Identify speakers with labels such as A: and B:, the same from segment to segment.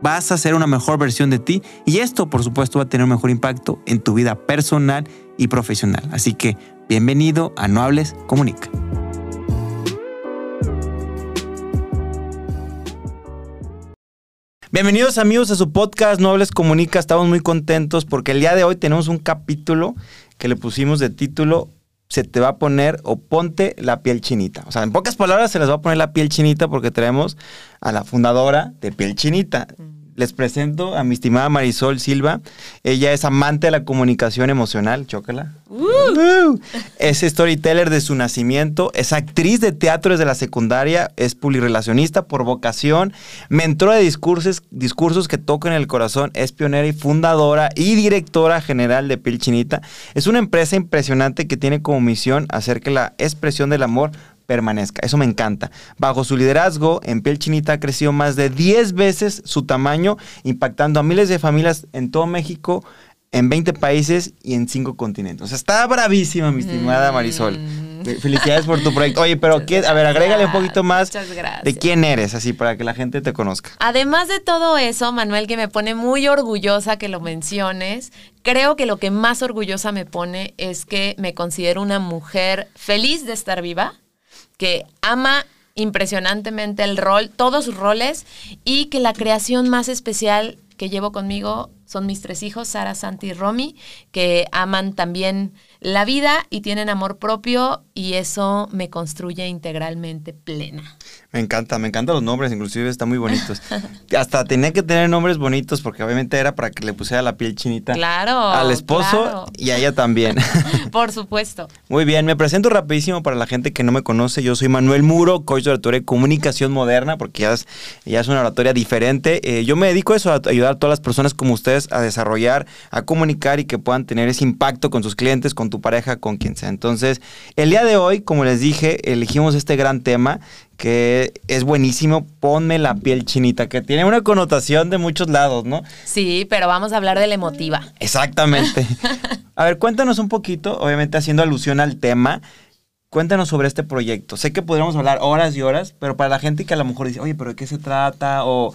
A: vas a ser una mejor versión de ti y esto por supuesto va a tener un mejor impacto en tu vida personal y profesional. Así que bienvenido a No Hables, Comunica. Bienvenidos amigos a su podcast No Hables Comunica. Estamos muy contentos porque el día de hoy tenemos un capítulo que le pusimos de título se te va a poner o ponte la piel chinita. O sea, en pocas palabras se les va a poner la piel chinita porque traemos a la fundadora de Piel Chinita. Les presento a mi estimada Marisol Silva. Ella es amante de la comunicación emocional, chócala. Uh. Es storyteller de su nacimiento, es actriz de teatro desde la secundaria, es publirelacionista por vocación, mentora de discursos, discursos que tocan el corazón, es pionera y fundadora y directora general de Piel Chinita. Es una empresa impresionante que tiene como misión hacer que la expresión del amor permanezca. Eso me encanta. Bajo su liderazgo, en Piel Chinita ha crecido más de 10 veces su tamaño, impactando a miles de familias en todo México, en 20 países y en 5 continentes. O sea, está bravísima, mi estimada Marisol. Felicidades por tu proyecto. Oye, pero a ver, agrégale un poquito más de quién eres, así para que la gente te conozca.
B: Además de todo eso, Manuel, que me pone muy orgullosa que lo menciones, creo que lo que más orgullosa me pone es que me considero una mujer feliz de estar viva, que ama impresionantemente el rol, todos sus roles, y que la creación más especial que llevo conmigo son mis tres hijos, Sara, Santi y Romy, que aman también la vida y tienen amor propio y eso me construye integralmente plena.
A: Me encanta, me encantan los nombres, inclusive están muy bonitos. Hasta tenía que tener nombres bonitos porque obviamente era para que le pusiera la piel chinita
B: claro,
A: al esposo y a ella también.
B: Por supuesto.
A: Muy bien, me presento rapidísimo para la gente que no me conoce. Yo soy Manuel Muro, coach de oratoria de comunicación moderna porque ya es, ya es una oratoria diferente. Eh, yo me dedico a eso, a ayudar a todas las personas como ustedes a desarrollar, a comunicar y que puedan tener ese impacto con sus clientes, con tu pareja, con quien sea. Entonces, el día de hoy, como les dije, elegimos este gran tema que es buenísimo, ponme la piel chinita, que tiene una connotación de muchos lados, ¿no?
B: Sí, pero vamos a hablar de la emotiva.
A: Exactamente. A ver, cuéntanos un poquito, obviamente haciendo alusión al tema, cuéntanos sobre este proyecto. Sé que podríamos hablar horas y horas, pero para la gente que a lo mejor dice, oye, pero ¿de qué se trata? O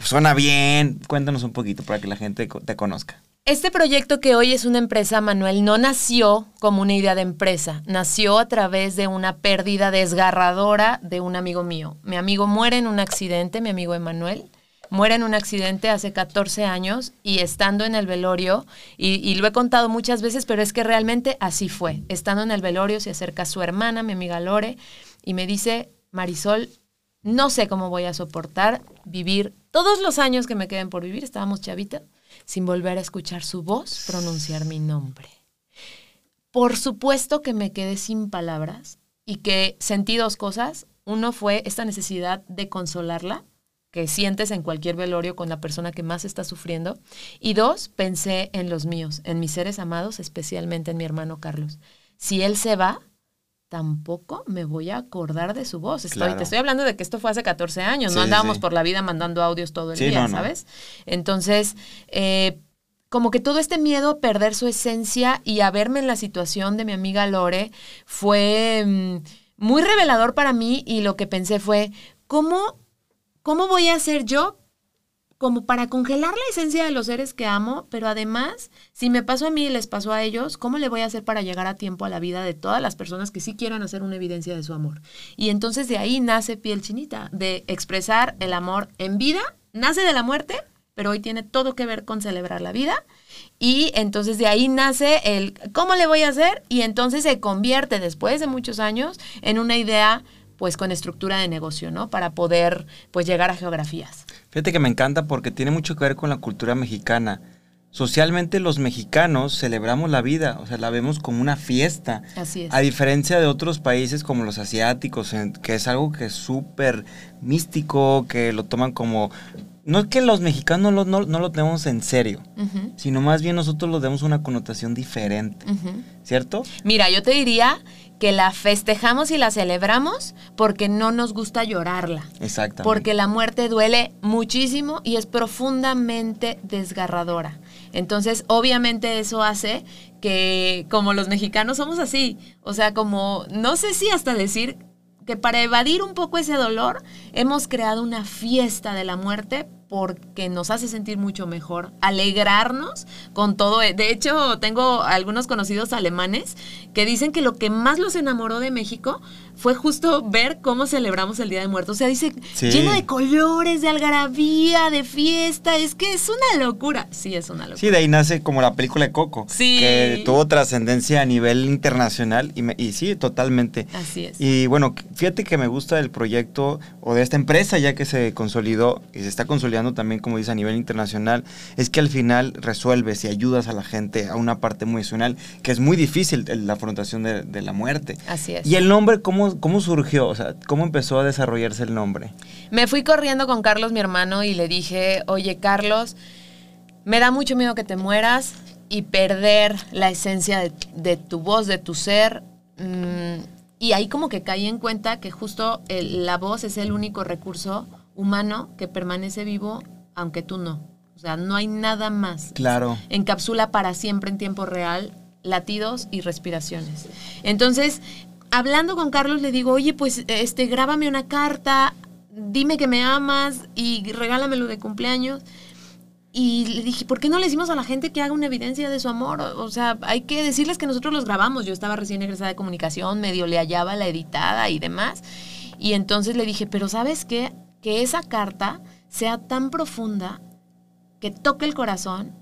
A: suena bien, cuéntanos un poquito para que la gente te conozca.
B: Este proyecto que hoy es una empresa, Manuel, no nació como una idea de empresa, nació a través de una pérdida desgarradora de un amigo mío. Mi amigo muere en un accidente, mi amigo Emanuel, muere en un accidente hace 14 años y estando en el velorio, y, lo he contado muchas veces, pero es que realmente así fue. Estando en el velorio se acerca su hermana, mi amiga Lore, y me dice, Marisol, no sé cómo voy a soportar vivir todos los años que me queden por vivir, estábamos chavita sin volver a escuchar su voz pronunciar mi nombre. Por supuesto que me quedé sin palabras y que sentí dos cosas. Uno fue esta necesidad de consolarla, que sientes en cualquier velorio con la persona que más está sufriendo. Y dos, pensé en los míos, en mis seres amados, especialmente en mi hermano Carlos. Si él se va, tampoco me voy a acordar de su voz. Estoy, Te estoy hablando de que esto fue hace 14 años, no andábamos por la vida mandando audios todo el día, ¿sabes? Entonces, eh, como que todo este miedo a perder su esencia y a verme en la situación de mi amiga Lore fue mm, muy revelador para mí y lo que pensé fue, ¿cómo, cómo voy a hacer yo como para congelar la esencia de los seres que amo, pero además, si me pasó a mí y les pasó a ellos, ¿cómo le voy a hacer para llegar a tiempo a la vida de todas las personas que sí quieran hacer una evidencia de su amor? Y entonces de ahí nace Piel Chinita, de expresar el amor en vida, nace de la muerte, pero hoy tiene todo que ver con celebrar la vida. Y entonces de ahí nace el ¿cómo le voy a hacer? Y entonces se convierte después de muchos años en una idea pues con estructura de negocio, ¿no? Para poder pues llegar a geografías.
A: Fíjate que me encanta porque tiene mucho que ver con la cultura mexicana. Socialmente los mexicanos celebramos la vida, o sea, la vemos como una fiesta.
B: Así es.
A: A diferencia de otros países como los asiáticos, que es algo que es súper místico, que lo toman como no es que los mexicanos no, no- no lo tenemos en serio, sino más bien nosotros lo demos una connotación diferente. ¿cierto?
B: Mira, yo te diría que la festejamos y la celebramos porque no nos gusta llorarla.
A: Exactamente.
B: Porque la muerte duele muchísimo y es profundamente desgarradora. Entonces, obviamente eso hace que como los mexicanos somos así, o sea, como, no sé si hasta decir que para evadir un poco ese dolor, hemos creado una fiesta de la muerte porque nos hace sentir mucho mejor, alegrarnos con todo. De hecho, tengo algunos conocidos alemanes que dicen que lo que más los enamoró de México fue justo ver cómo celebramos el Día de Muertos. O sea, dice,
A: Sí.
B: lleno de colores, de algarabía, de fiesta, es que es una locura. Sí, es una locura.
A: Sí, de ahí nace como la película de Coco,
B: Sí.
A: que tuvo trascendencia a nivel internacional y, me- y sí, totalmente.
B: Así es.
A: Y bueno, fíjate que me gusta del proyecto o de esta empresa ya que se consolidó y se está consolidando también, como dice, a nivel internacional, es que al final resuelves y ayudas a la gente a una parte muy emocional, que es muy difícil la afrontación de, de la muerte.
B: Así es.
A: ¿Y el nombre cómo, cómo surgió? O sea, ¿cómo empezó a desarrollarse el nombre?
B: Me fui corriendo con Carlos, mi hermano, y le dije, oye, Carlos, me da mucho miedo que te mueras y perder la esencia de, de tu voz, de tu ser. Mm, y ahí como que caí en cuenta que justo el- la voz es el único recurso humano que permanece vivo, aunque tú no. O sea, no hay nada más.
A: Claro.
B: Encapsula para siempre en tiempo real latidos y respiraciones. Entonces, hablando con Carlos, le digo, oye, pues este, grábame una carta, dime que me amas y regálamelo de cumpleaños. Y le dije, ¿por qué no le decimos a la gente que haga una evidencia de su amor? O, sea, hay que decirles que nosotros los grabamos. Yo estaba recién egresada de comunicación, medio le hallaba la editada y demás. Y entonces le dije, pero ¿sabes qué? Que esa carta sea tan profunda que toque el corazón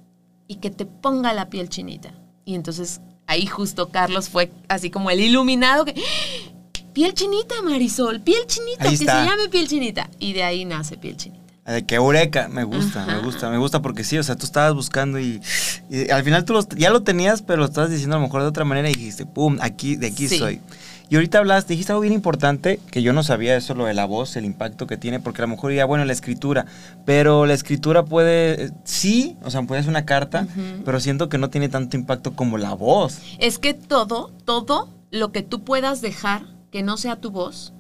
B: y que te ponga la piel chinita. Y entonces ahí justo Carlos fue así como el iluminado que... ¡Ah! Piel chinita, Marisol, piel chinita,
A: Ahí
B: que
A: está.
B: se llame piel chinita. Y de ahí nace piel chinita.
A: De que eureka, me gusta,
B: Ajá.
A: me gusta, me gusta porque sí, o sea, tú estabas buscando y, y al final tú los- ya lo tenías, pero lo estabas diciendo a lo mejor de otra manera y dijiste, pum, aquí, de aquí
B: Sí.
A: soy. Y ahorita hablaste, dijiste algo bien importante, que yo no sabía eso, lo de la voz, el impacto que tiene, porque a lo mejor ya, bueno, la escritura, pero la escritura puede, sí, o sea, puede ser una carta, pero siento que no tiene tanto impacto como la voz.
B: Es que todo, todo lo que tú puedas dejar que no sea tu voz,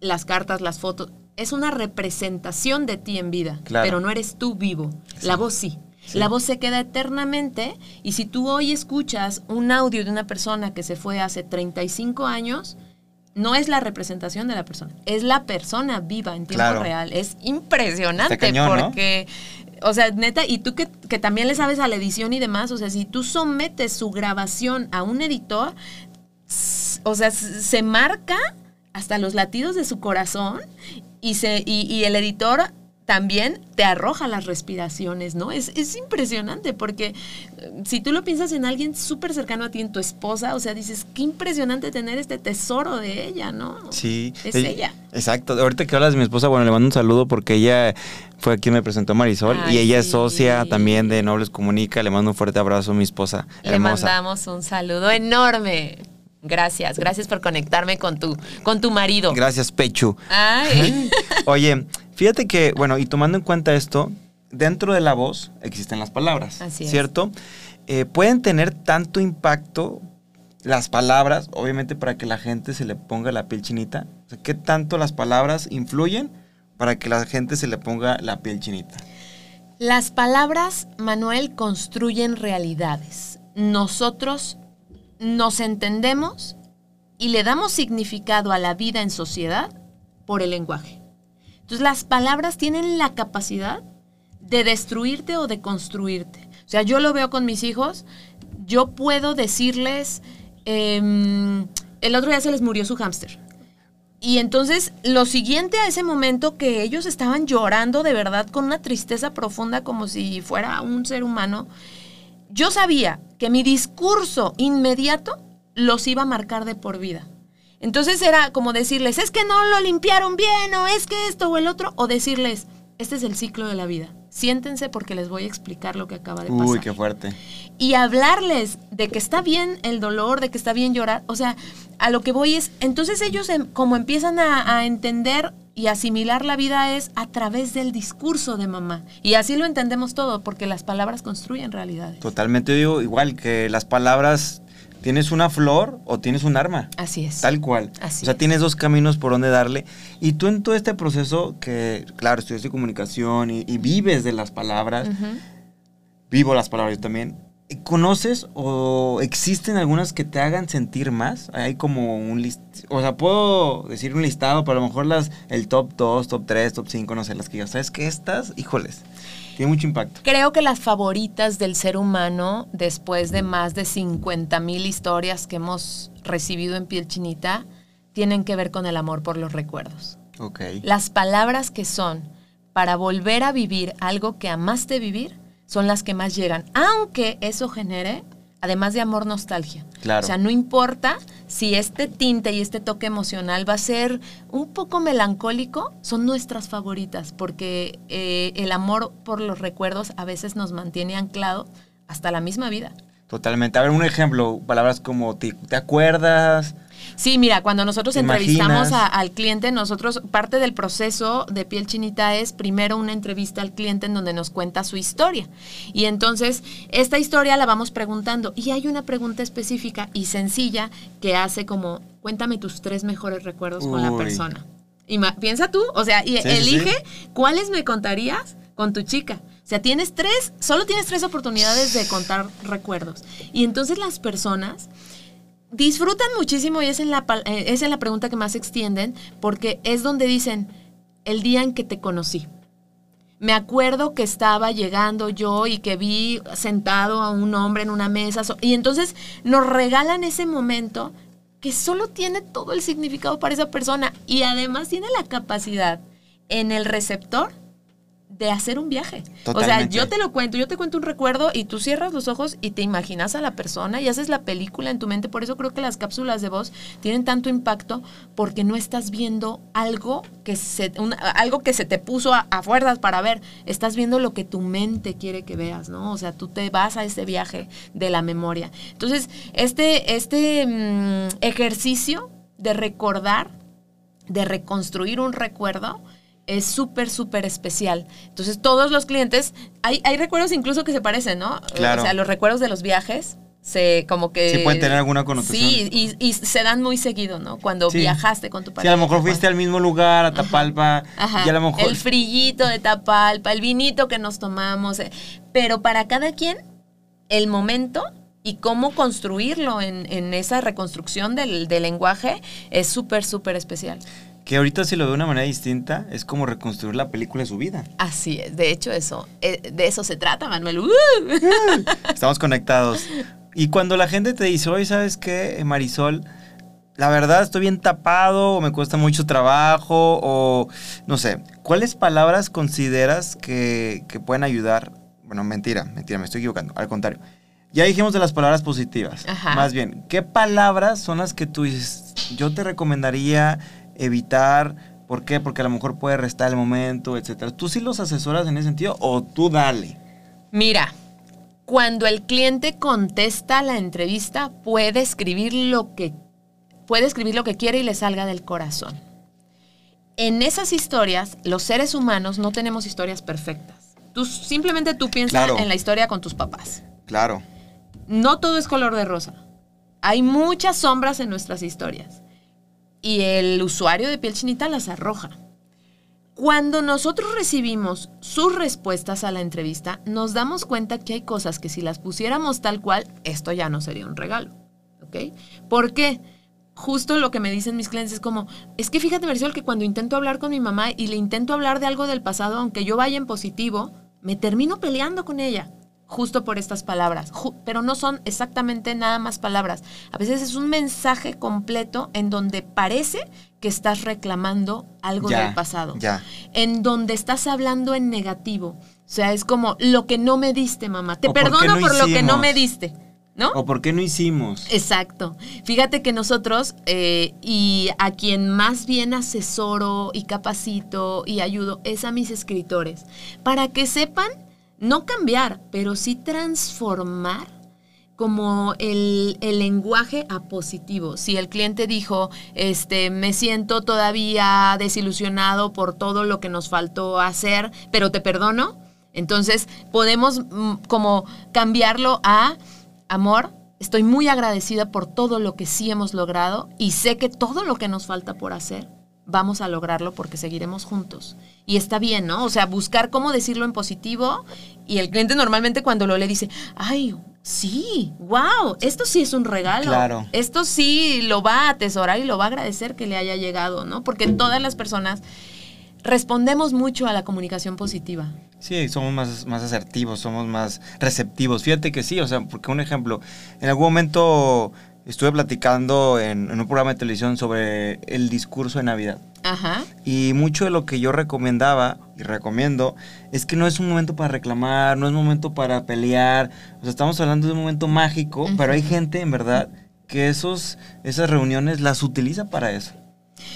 B: las cartas, las fotos, es una representación de ti en vida,
A: Claro.
B: pero no eres tú vivo. La voz sí.
A: Sí.
B: La voz se queda eternamente y si tú hoy escuchas un audio de una persona que se fue hace 35 años, no es la representación de la persona, es la persona viva en tiempo
A: Claro.
B: real. Es impresionante porque, o sea, neta, y tú que, que también le sabes a la edición y demás, o sea, si tú sometes su grabación a un editor, o sea, se marca hasta los latidos de su corazón y, se, y, y el editor también te arroja las respiraciones, ¿no? Es, es impresionante porque eh, si tú lo piensas en alguien súper cercano a ti, en tu esposa, o sea, dices, qué impresionante tener este tesoro de ella, ¿no?
A: Sí.
B: Es
A: Eh,
B: ella.
A: Exacto. Ahorita que hablas de mi esposa, bueno, le mando un saludo porque ella fue quien me presentó Marisol
B: Ay,
A: y ella es socia también de Nobles Comunica. Le mando un fuerte abrazo a mi esposa.
B: Le
A: hermosa.
B: mandamos un saludo enorme. Gracias, gracias por conectarme con tu, con tu marido.
A: Gracias, Pechu.
B: Ay.
A: Oye, fíjate que, bueno, y tomando en cuenta esto, dentro de la voz existen las palabras,
B: Así es.
A: ¿cierto? Eh, pueden tener tanto impacto las palabras, obviamente para que la gente se le ponga la piel chinita. O sea, ¿Qué tanto las palabras influyen para que la gente se le ponga la piel chinita?
B: Las palabras, Manuel, construyen realidades. Nosotros nos entendemos y le damos significado a la vida en sociedad por el lenguaje. Entonces las palabras tienen la capacidad de destruirte o de construirte. O sea, yo lo veo con mis hijos, yo puedo decirles, em, el otro día se les murió su hámster. Y entonces lo siguiente a ese momento que ellos estaban llorando de verdad con una tristeza profunda como si fuera un ser humano, yo sabía que mi discurso inmediato los iba a marcar de por vida. Entonces era como decirles, es que no lo limpiaron bien, o es que esto o el otro, o decirles, este es el ciclo de la vida. Siéntense porque les voy a explicar lo que acaba de pasar.
A: Uy, qué fuerte.
B: Y hablarles de que está bien el dolor, de que está bien llorar. O sea, a lo que voy es, entonces ellos em- como empiezan a, a entender y asimilar la vida es a través del discurso de mamá. Y así lo entendemos todo, porque las palabras construyen realidades.
A: Totalmente digo igual que las palabras tienes una flor o tienes un arma.
B: Así es.
A: Tal cual.
B: Así
A: o sea,
B: es.
A: tienes dos caminos por donde darle. Y tú en todo este proceso, que claro, estudiaste comunicación y, y vives de las palabras, vivo las palabras yo también. ¿Conoces o existen algunas que te hagan sentir más? Hay como un list, o sea, puedo decir un listado, pero a lo mejor las el top 2, top 3, top 5, no sé, las que digas, ¿sabes qué? Estas, híjoles, tiene mucho impacto.
B: Creo que las favoritas del ser humano, después de más de 50 mil historias que hemos recibido en piel chinita, tienen que ver con el amor por los recuerdos.
A: Ok.
B: Las palabras que son para volver a vivir algo que amaste vivir son las que más llegan, aunque eso genere, además de amor, nostalgia.
A: Claro.
B: O sea, no importa si este tinte y este toque emocional va a ser un poco melancólico, son nuestras favoritas, porque eh, el amor por los recuerdos a veces nos mantiene anclado hasta la misma vida.
A: Totalmente. A ver, un ejemplo, palabras como te, ¿te acuerdas?
B: Sí, mira, cuando nosotros
A: ¿Te
B: entrevistamos a- al cliente, nosotros, parte del proceso de piel chinita es primero una entrevista al cliente en donde nos cuenta su historia. Y entonces, esta historia la vamos preguntando. Y hay una pregunta específica y sencilla que hace como, cuéntame tus tres mejores recuerdos con la persona. Y piensa tú, o sea, y
A: Sí, sí,
B: elige
A: sí.
B: cuáles me contarías con tu chica. O sea, tienes tres, solo tienes tres oportunidades de contar recuerdos. Y entonces las personas disfrutan muchísimo y es en la, eh, es en la pregunta que más extienden porque es donde dicen el día en que te conocí. Me acuerdo que estaba llegando yo y que vi sentado a un hombre en una mesa y entonces nos regalan ese momento que solo tiene todo el significado para esa persona y además tiene la capacidad en el receptor de hacer un viaje. O sea,
A: Totalmente.
B: yo te lo cuento, yo te cuento un recuerdo y tú cierras los ojos y te imaginas a la persona y haces la película en tu mente. Por eso creo que las cápsulas de voz tienen tanto impacto porque no estás viendo algo que se, algo que se te puso a, a fuerzas para ver. Estás viendo lo que tu mente quiere que veas, ¿no? O sea, tú te vas a ese viaje de la memoria. Entonces, este, este mm, ejercicio de recordar, de reconstruir un recuerdo, es súper, súper especial. Entonces, todos los clientes, hay, hay recuerdos incluso que se parecen, ¿no?
A: Claro.
B: O sea, los recuerdos de los viajes, se como que...
A: Sí pueden tener alguna connotación.
B: Sí, y, y se dan muy seguido, ¿no? Cuando
A: Sí.
B: viajaste con tu pareja.
A: a lo mejor fuiste al mismo lugar, a Tapalpa,
B: Ajá.
A: y a lo mejor...
B: El frillito de Tapalpa, el vinito que nos tomamos. eh, Pero para cada quien, el momento y cómo construirlo en, en esa reconstrucción del, del lenguaje es súper, súper especial.
A: Que ahorita si lo veo de una manera distinta, es como reconstruir la película de su vida.
B: Así es. De hecho, eso, eh, de eso se trata, Manuel. ¡Uh!
A: Estamos conectados. Y cuando la gente te dice, oye, ¿sabes qué, Marisol? La verdad estoy bien tapado, o me cuesta mucho trabajo, o no sé. ¿Cuáles palabras consideras que, que pueden ayudar? Bueno, mentira, mentira, me estoy equivocando. Al contrario. Ya dijimos de las palabras positivas.
B: Ajá.
A: Más bien, ¿qué palabras son las que tú dices? Yo te recomendaría evitar. ¿Por qué? Porque a lo mejor puede restar el momento, etcétera. ¿Tú sí los asesoras en ese sentido o tú dale?
B: Mira, cuando el cliente contesta la entrevista, puede escribir lo que puede escribir lo que quiere y le salga del corazón. En esas historias, los seres humanos no tenemos historias perfectas. Tú simplemente tú piensas
A: Claro.
B: en la historia con tus papás.
A: Claro.
B: No todo es color de rosa. Hay muchas sombras en nuestras historias. Y el usuario de piel chinita las arroja. Cuando nosotros recibimos sus respuestas a la entrevista, nos damos cuenta que hay cosas que si las pusiéramos tal cual, esto ya no sería un regalo. ¿Ok? ¿Por qué? Justo lo que me dicen mis clientes es como, es que fíjate, Marisol, que cuando intento hablar con mi mamá y le intento hablar de algo del pasado, aunque yo vaya en positivo, me termino peleando con ella justo por estas palabras, pero no son exactamente nada más palabras. A veces es un mensaje completo en donde parece que estás reclamando algo
A: Ya,
B: del pasado,
A: ya.
B: en donde estás hablando en negativo. O sea, es como lo que no me diste, mamá. Te
A: O, ¿por qué
B: perdono
A: no
B: por lo que no me diste. ¿No?
A: ¿O por qué no hicimos?
B: Exacto. Fíjate que nosotros, eh, y a quien más bien asesoro y capacito y ayudo, es a mis escritores, para que sepan no cambiar, pero sí transformar como el, el, lenguaje a positivo. Si el cliente dijo, este, me siento todavía desilusionado por todo lo que nos faltó hacer, pero te perdono, entonces podemos mm, como cambiarlo a amor. Estoy muy agradecida por todo lo que sí hemos logrado y sé que todo lo que nos falta por hacer vamos a lograrlo porque seguiremos juntos. Y está bien, ¿no? O sea, buscar cómo decirlo en positivo y el cliente normalmente cuando lo le dice, ay, sí, wow, esto sí es un regalo.
A: Claro.
B: Esto sí lo va a atesorar y lo va a agradecer que le haya llegado, ¿no? Porque todas las personas respondemos mucho a la comunicación positiva.
A: Sí, somos más, más asertivos, somos más receptivos. Fíjate que sí, o sea, porque un ejemplo, en algún momento estuve platicando en, en, un programa de televisión sobre el discurso de Navidad.
B: Ajá.
A: Y mucho de lo que yo recomendaba y recomiendo es que no es un momento para reclamar, no es un momento para pelear. O sea, estamos hablando de un momento mágico, pero hay gente en verdad que esos, esas reuniones las utiliza para eso.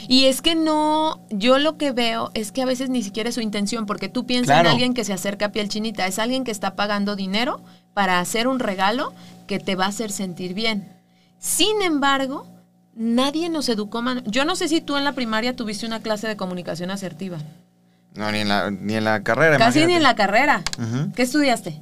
B: Y es que no, yo lo que veo es que a veces ni siquiera es su intención, porque tú piensas
A: Claro.
B: en alguien que se acerca a piel chinita, es alguien que está pagando dinero para hacer un regalo que te va a hacer sentir bien. Sin embargo, nadie nos educó. man- Yo no sé si tú en la primaria tuviste una clase de comunicación asertiva.
A: No, ni en la, ni en la carrera.
B: Casi ni en la carrera. ¿Qué estudiaste?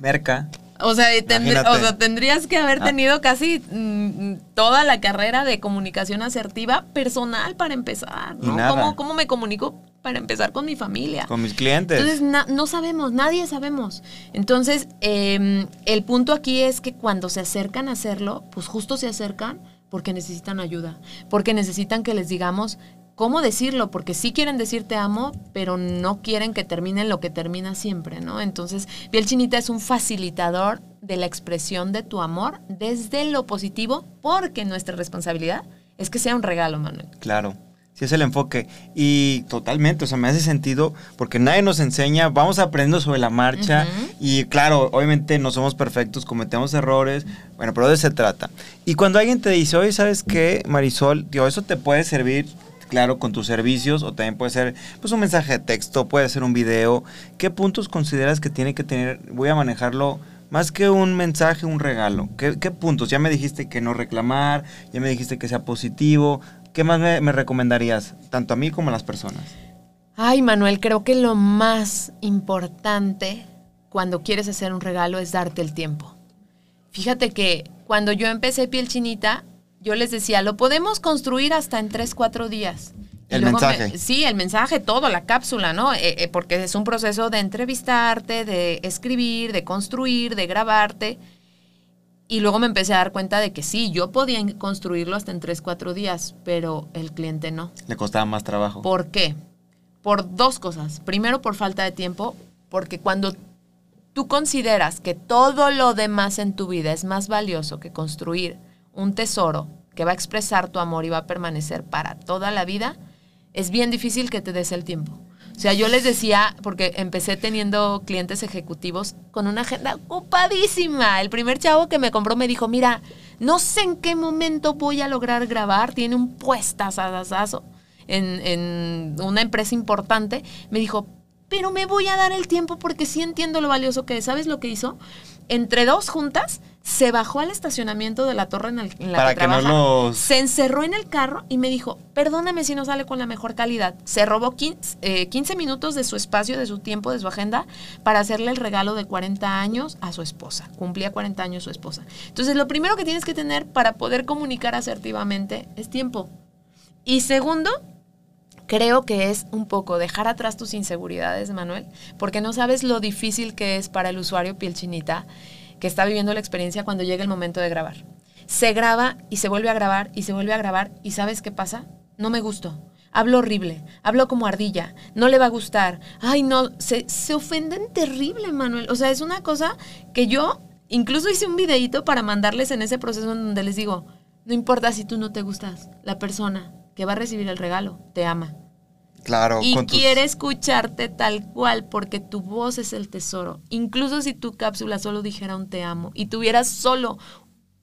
A: Merca.
B: O sea, tendr-
A: Imagínate.
B: o sea, tendrías que haber
A: Ah.
B: tenido casi mm, toda la carrera de comunicación asertiva personal para empezar.
A: Y
B: ¿no?
A: nada.
B: ¿Cómo, ¿Cómo me comunico para empezar con mi familia?
A: Con mis clientes.
B: Entonces, na- no sabemos, nadie sabemos. Entonces, eh, el punto aquí es que cuando se acercan a hacerlo, pues justo se acercan porque necesitan ayuda, porque necesitan que les digamos cómo decirlo, porque sí quieren decir te amo, pero no quieren que termine lo que termina siempre, ¿no? Entonces, Piel Chinita es un facilitador de la expresión de tu amor desde lo positivo, porque nuestra responsabilidad es que sea un regalo, Manuel.
A: Claro. Sí, es el enfoque. Y totalmente, o sea, me hace sentido porque nadie nos enseña, vamos aprendiendo sobre la marcha. Y claro, obviamente no somos perfectos, cometemos errores. Bueno, pero de eso se trata. Y cuando alguien te dice, oye, ¿sabes qué, Marisol? Digo, eso te puede servir, claro, con tus servicios, o también puede ser pues un mensaje de texto, puede ser un video. ¿Qué puntos consideras que tiene que tener? Voy a manejarlo. Más que un mensaje, un regalo. ¿Qué, qué puntos? Ya me dijiste que no reclamar, ya me dijiste que sea positivo. ¿Qué más me, me recomendarías, tanto a mí como a las personas?
B: Ay, Manuel, creo que lo más importante cuando quieres hacer un regalo es darte el tiempo. Fíjate que cuando yo empecé piel chinita, yo les decía, lo podemos construir hasta en 3, 4 días. Y
A: El
B: me-
A: mensaje.
B: sí, el mensaje, todo, la cápsula, ¿no? Eh, eh, porque es un proceso de entrevistarte, de escribir, de construir, de grabarte. Y luego me empecé a dar cuenta de que sí, yo podía construirlo hasta en 3, 4 días, pero el cliente no.
A: Le costaba más trabajo.
B: ¿Por qué? Por dos cosas. Primero, por falta de tiempo, porque cuando tú consideras que todo lo demás en tu vida es más valioso que construir un tesoro que va a expresar tu amor y va a permanecer para toda la vida, es bien difícil que te des el tiempo. O sea, yo les decía, porque empecé teniendo clientes ejecutivos con una agenda ocupadísima. El primer chavo que me compró me dijo, mira, no sé en qué momento voy a lograr grabar, tiene un puestazazazo en, en una empresa importante. Me dijo, pero me voy a dar el tiempo porque sí entiendo lo valioso que es. ¿Sabes lo que hizo? Entre dos juntas, se bajó al estacionamiento de la torre en, el- en la
A: Para
B: que,
A: que no los-
B: se encerró en el carro y me dijo, perdóname si no sale con la mejor calidad. Se robó 15, eh, 15 minutos de su espacio, de su tiempo, de su agenda, para hacerle el regalo de 40 años a su esposa. Cumplía 40 años su esposa. Entonces, lo primero que tienes que tener para poder comunicar asertivamente es tiempo. Y segundo, creo que es un poco dejar atrás tus inseguridades, Manuel, porque no sabes lo difícil que es para el usuario piel chinita que está viviendo la experiencia cuando llega el momento de grabar. Se graba y se vuelve a grabar y se vuelve a grabar y ¿sabes qué pasa? No me gustó. Hablo horrible, hablo como ardilla, no le va a gustar. Ay, no, se, se ofenden terrible, Manuel. O sea, es una cosa que yo incluso hice un videíto para mandarles en ese proceso en donde les digo, no importa si tú no te gustas, la persona que va a recibir el regalo te ama.
A: Claro,
B: y
A: con tus-
B: quiere escucharte tal cual porque tu voz es el tesoro. Incluso si tu cápsula solo dijera un te amo y tuvieras solo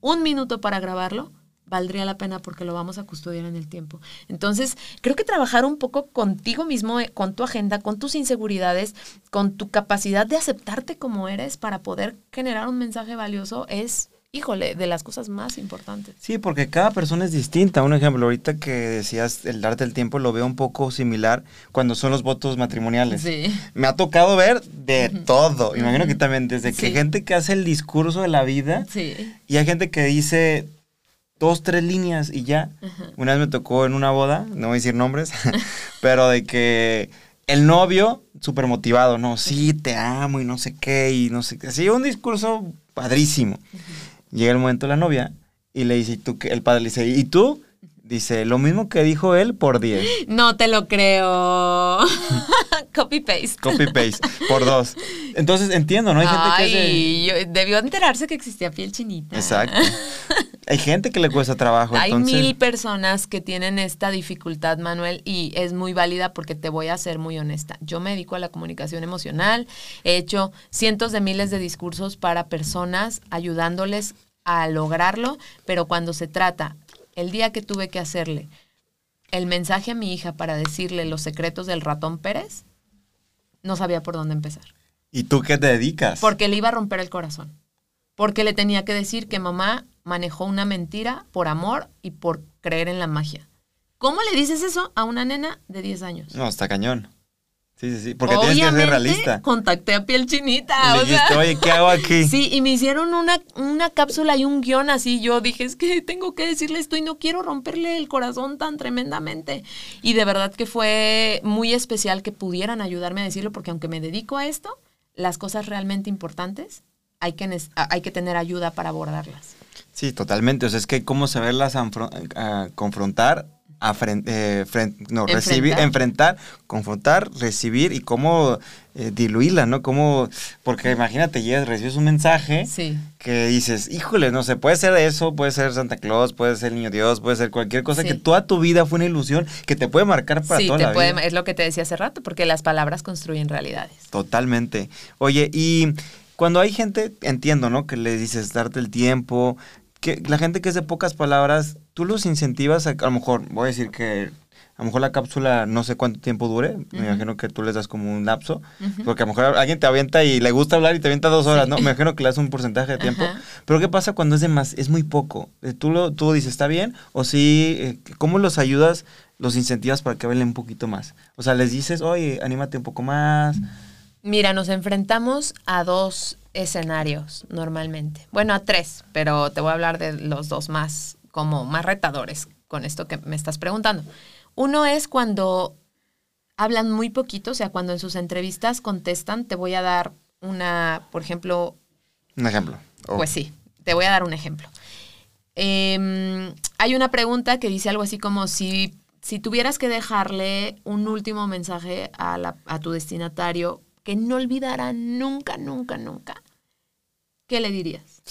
B: un minuto para grabarlo, valdría la pena porque lo vamos a custodiar en el tiempo. Entonces, creo que trabajar un poco contigo mismo, eh, con tu agenda, con tus inseguridades, con tu capacidad de aceptarte como eres para poder generar un mensaje valioso es, híjole, de las cosas más importantes.
A: Sí, porque cada persona es distinta. Un ejemplo, ahorita que decías el darte el tiempo, lo veo un poco similar cuando son los votos matrimoniales.
B: Sí.
A: Me ha tocado ver de todo. Imagino que también, desde que
B: Sí.
A: gente que hace el discurso de la vida
B: Sí.
A: y hay gente que dice dos, tres líneas y ya. Una vez me tocó en una boda, no voy a decir nombres, pero de que el novio, súper motivado, no, sí, te amo y no sé qué, y no sé qué. Así, un discurso padrísimo. Llega el momento de la novia y le dice, ¿y tú qué? El padre le dice, ¿y tú? Dice, lo mismo que dijo él por 10.
B: No te lo creo. Copy paste.
A: Copy paste, por dos. Entonces entiendo, ¿no? Hay gente que
B: yo- debió enterarse que existía piel chinita.
A: Exacto. Hay gente que le cuesta trabajo.
B: Hay
A: entonces...
B: mil personas que tienen esta dificultad, Manuel, y es muy válida porque te voy a ser muy honesta. Yo me dedico a la comunicación emocional, he hecho cientos de miles de discursos para personas ayudándoles a lograrlo, pero cuando se trata, el día que tuve que hacerle el mensaje a mi hija para decirle los secretos del ratón Pérez, no sabía por dónde empezar.
A: ¿Y tú qué te dedicas?
B: Porque le iba a romper el corazón. Porque le tenía que decir que mamá manejó una mentira por amor y por creer en la magia. ¿Cómo le dices eso a una nena de 10 años?
A: No, está cañón. Sí, sí, sí. Porque tienes que ser
B: Obviamente,
A: realista.
B: contacté a piel chinita.
A: Le
B: o sea,
A: oye, ¿qué hago aquí?
B: Sí, y me hicieron una, una cápsula y un guion así. Yo dije, es que tengo que decirle esto y no quiero romperle el corazón tan tremendamente. Y de verdad que fue muy especial que pudieran ayudarme a decirlo, porque aunque me dedico a esto, las cosas realmente importantes hay que, hay que tener ayuda para abordarlas.
A: Sí, totalmente. O sea, es que cómo saberlas a confrontar, eh, fren- no, recibir,
B: Enfrentar.
A: enfrentar, confrontar, recibir y cómo eh, diluirla, ¿no? Cómo, porque imagínate, llegas, recibes un mensaje
B: Sí.
A: que dices, híjole, no sé, puede ser eso, puede ser Santa Claus, puede ser Niño Dios, puede ser cualquier cosa
B: Sí.
A: que toda tu vida fue una ilusión que te puede marcar para
B: Sí,
A: toda
B: te
A: la
B: puede-
A: vida.
B: es lo que te decía hace rato, porque las palabras construyen realidades.
A: Totalmente. Oye, y cuando hay gente, entiendo, ¿no? Que le dices darte el tiempo, que la gente que es de pocas palabras, tú los incentivas a, a lo mejor, voy a decir que a lo mejor la cápsula no sé cuánto tiempo dure, me imagino que tú les das como un lapso, porque a lo mejor alguien te avienta y le gusta hablar y te avienta dos horas, ¿no? Me imagino que le das un porcentaje de tiempo. Pero ¿qué pasa cuando es de más? Es muy poco. Eh, ¿Tú, lo, tú dices, ¿está bien? O sí, eh, ¿cómo los ayudas, los incentivas para que hablen un poquito más? O sea, les dices, oye, anímate un poco más.
B: Mira, nos enfrentamos a dos escenarios normalmente. Bueno, a tres, pero te voy a hablar de los dos más, como más retadores con esto que me estás preguntando. Uno es cuando hablan muy poquito, o sea, cuando en sus entrevistas contestan, te voy a dar una, por ejemplo,
A: Un ejemplo.
B: Pues sí, te voy a dar un ejemplo. Em, hay una pregunta que dice algo así como si, si tuvieras que dejarle un último mensaje a, la- a tu destinatario que no olvidara nunca, nunca, nunca, ¿qué le dirías?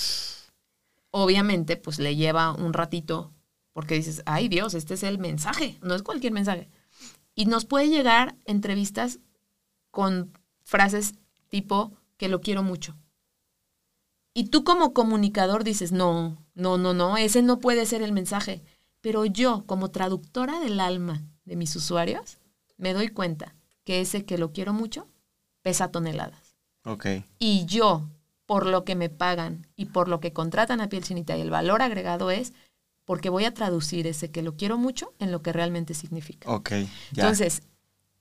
B: Obviamente, pues le lleva un ratito porque dices, ay Dios, este es el mensaje, no es cualquier mensaje. Y nos puede llegar entrevistas con frases tipo que lo quiero mucho. Y tú como comunicador dices, no, no, no, no, ese no puede ser el mensaje. Pero yo, como traductora del alma de mis usuarios, me doy cuenta que ese que lo quiero mucho pesa toneladas.
A: Ok.
B: Y yo, por lo que me pagan y por lo que contratan a piel chinita y el valor agregado es porque voy a traducir ese que lo quiero mucho en lo que realmente significa.
A: Ok. Ya.
B: Entonces,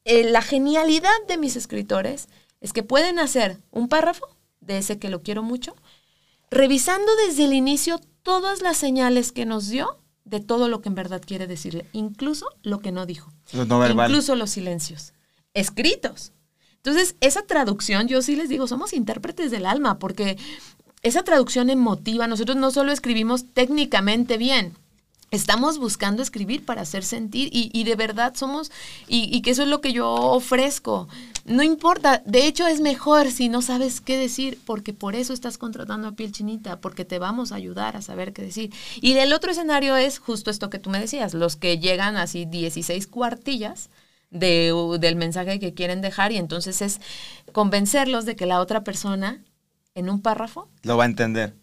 B: eh, la genialidad de mis escritores es que pueden hacer un párrafo de ese que lo quiero mucho, revisando desde el inicio todas las señales que nos dio de todo lo que en verdad quiere decirle, incluso lo que no dijo,
A: no verbal.
B: incluso los silencios, escritos. Entonces, esa traducción, yo sí les digo, somos intérpretes del alma, porque esa traducción emotiva, nosotros no solo escribimos técnicamente bien, estamos buscando escribir para hacer sentir y, de verdad somos, y, y que eso es lo que yo ofrezco. No importa, de hecho es mejor si no sabes qué decir, porque por eso estás contratando a piel chinita, porque te vamos a ayudar a saber qué decir. Y el otro escenario es justo esto que tú me decías, los que llegan así 16 cuartillas de, del mensaje que quieren dejar y entonces es convencerlos de que la otra persona en un párrafo
A: Lo va a entender.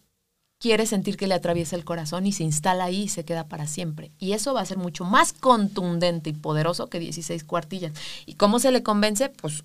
B: quiere sentir que le atraviesa el corazón y se instala ahí y se queda para siempre. Y eso va a ser mucho más contundente y poderoso que 16 cuartillas. ¿Y cómo se le convence? Pues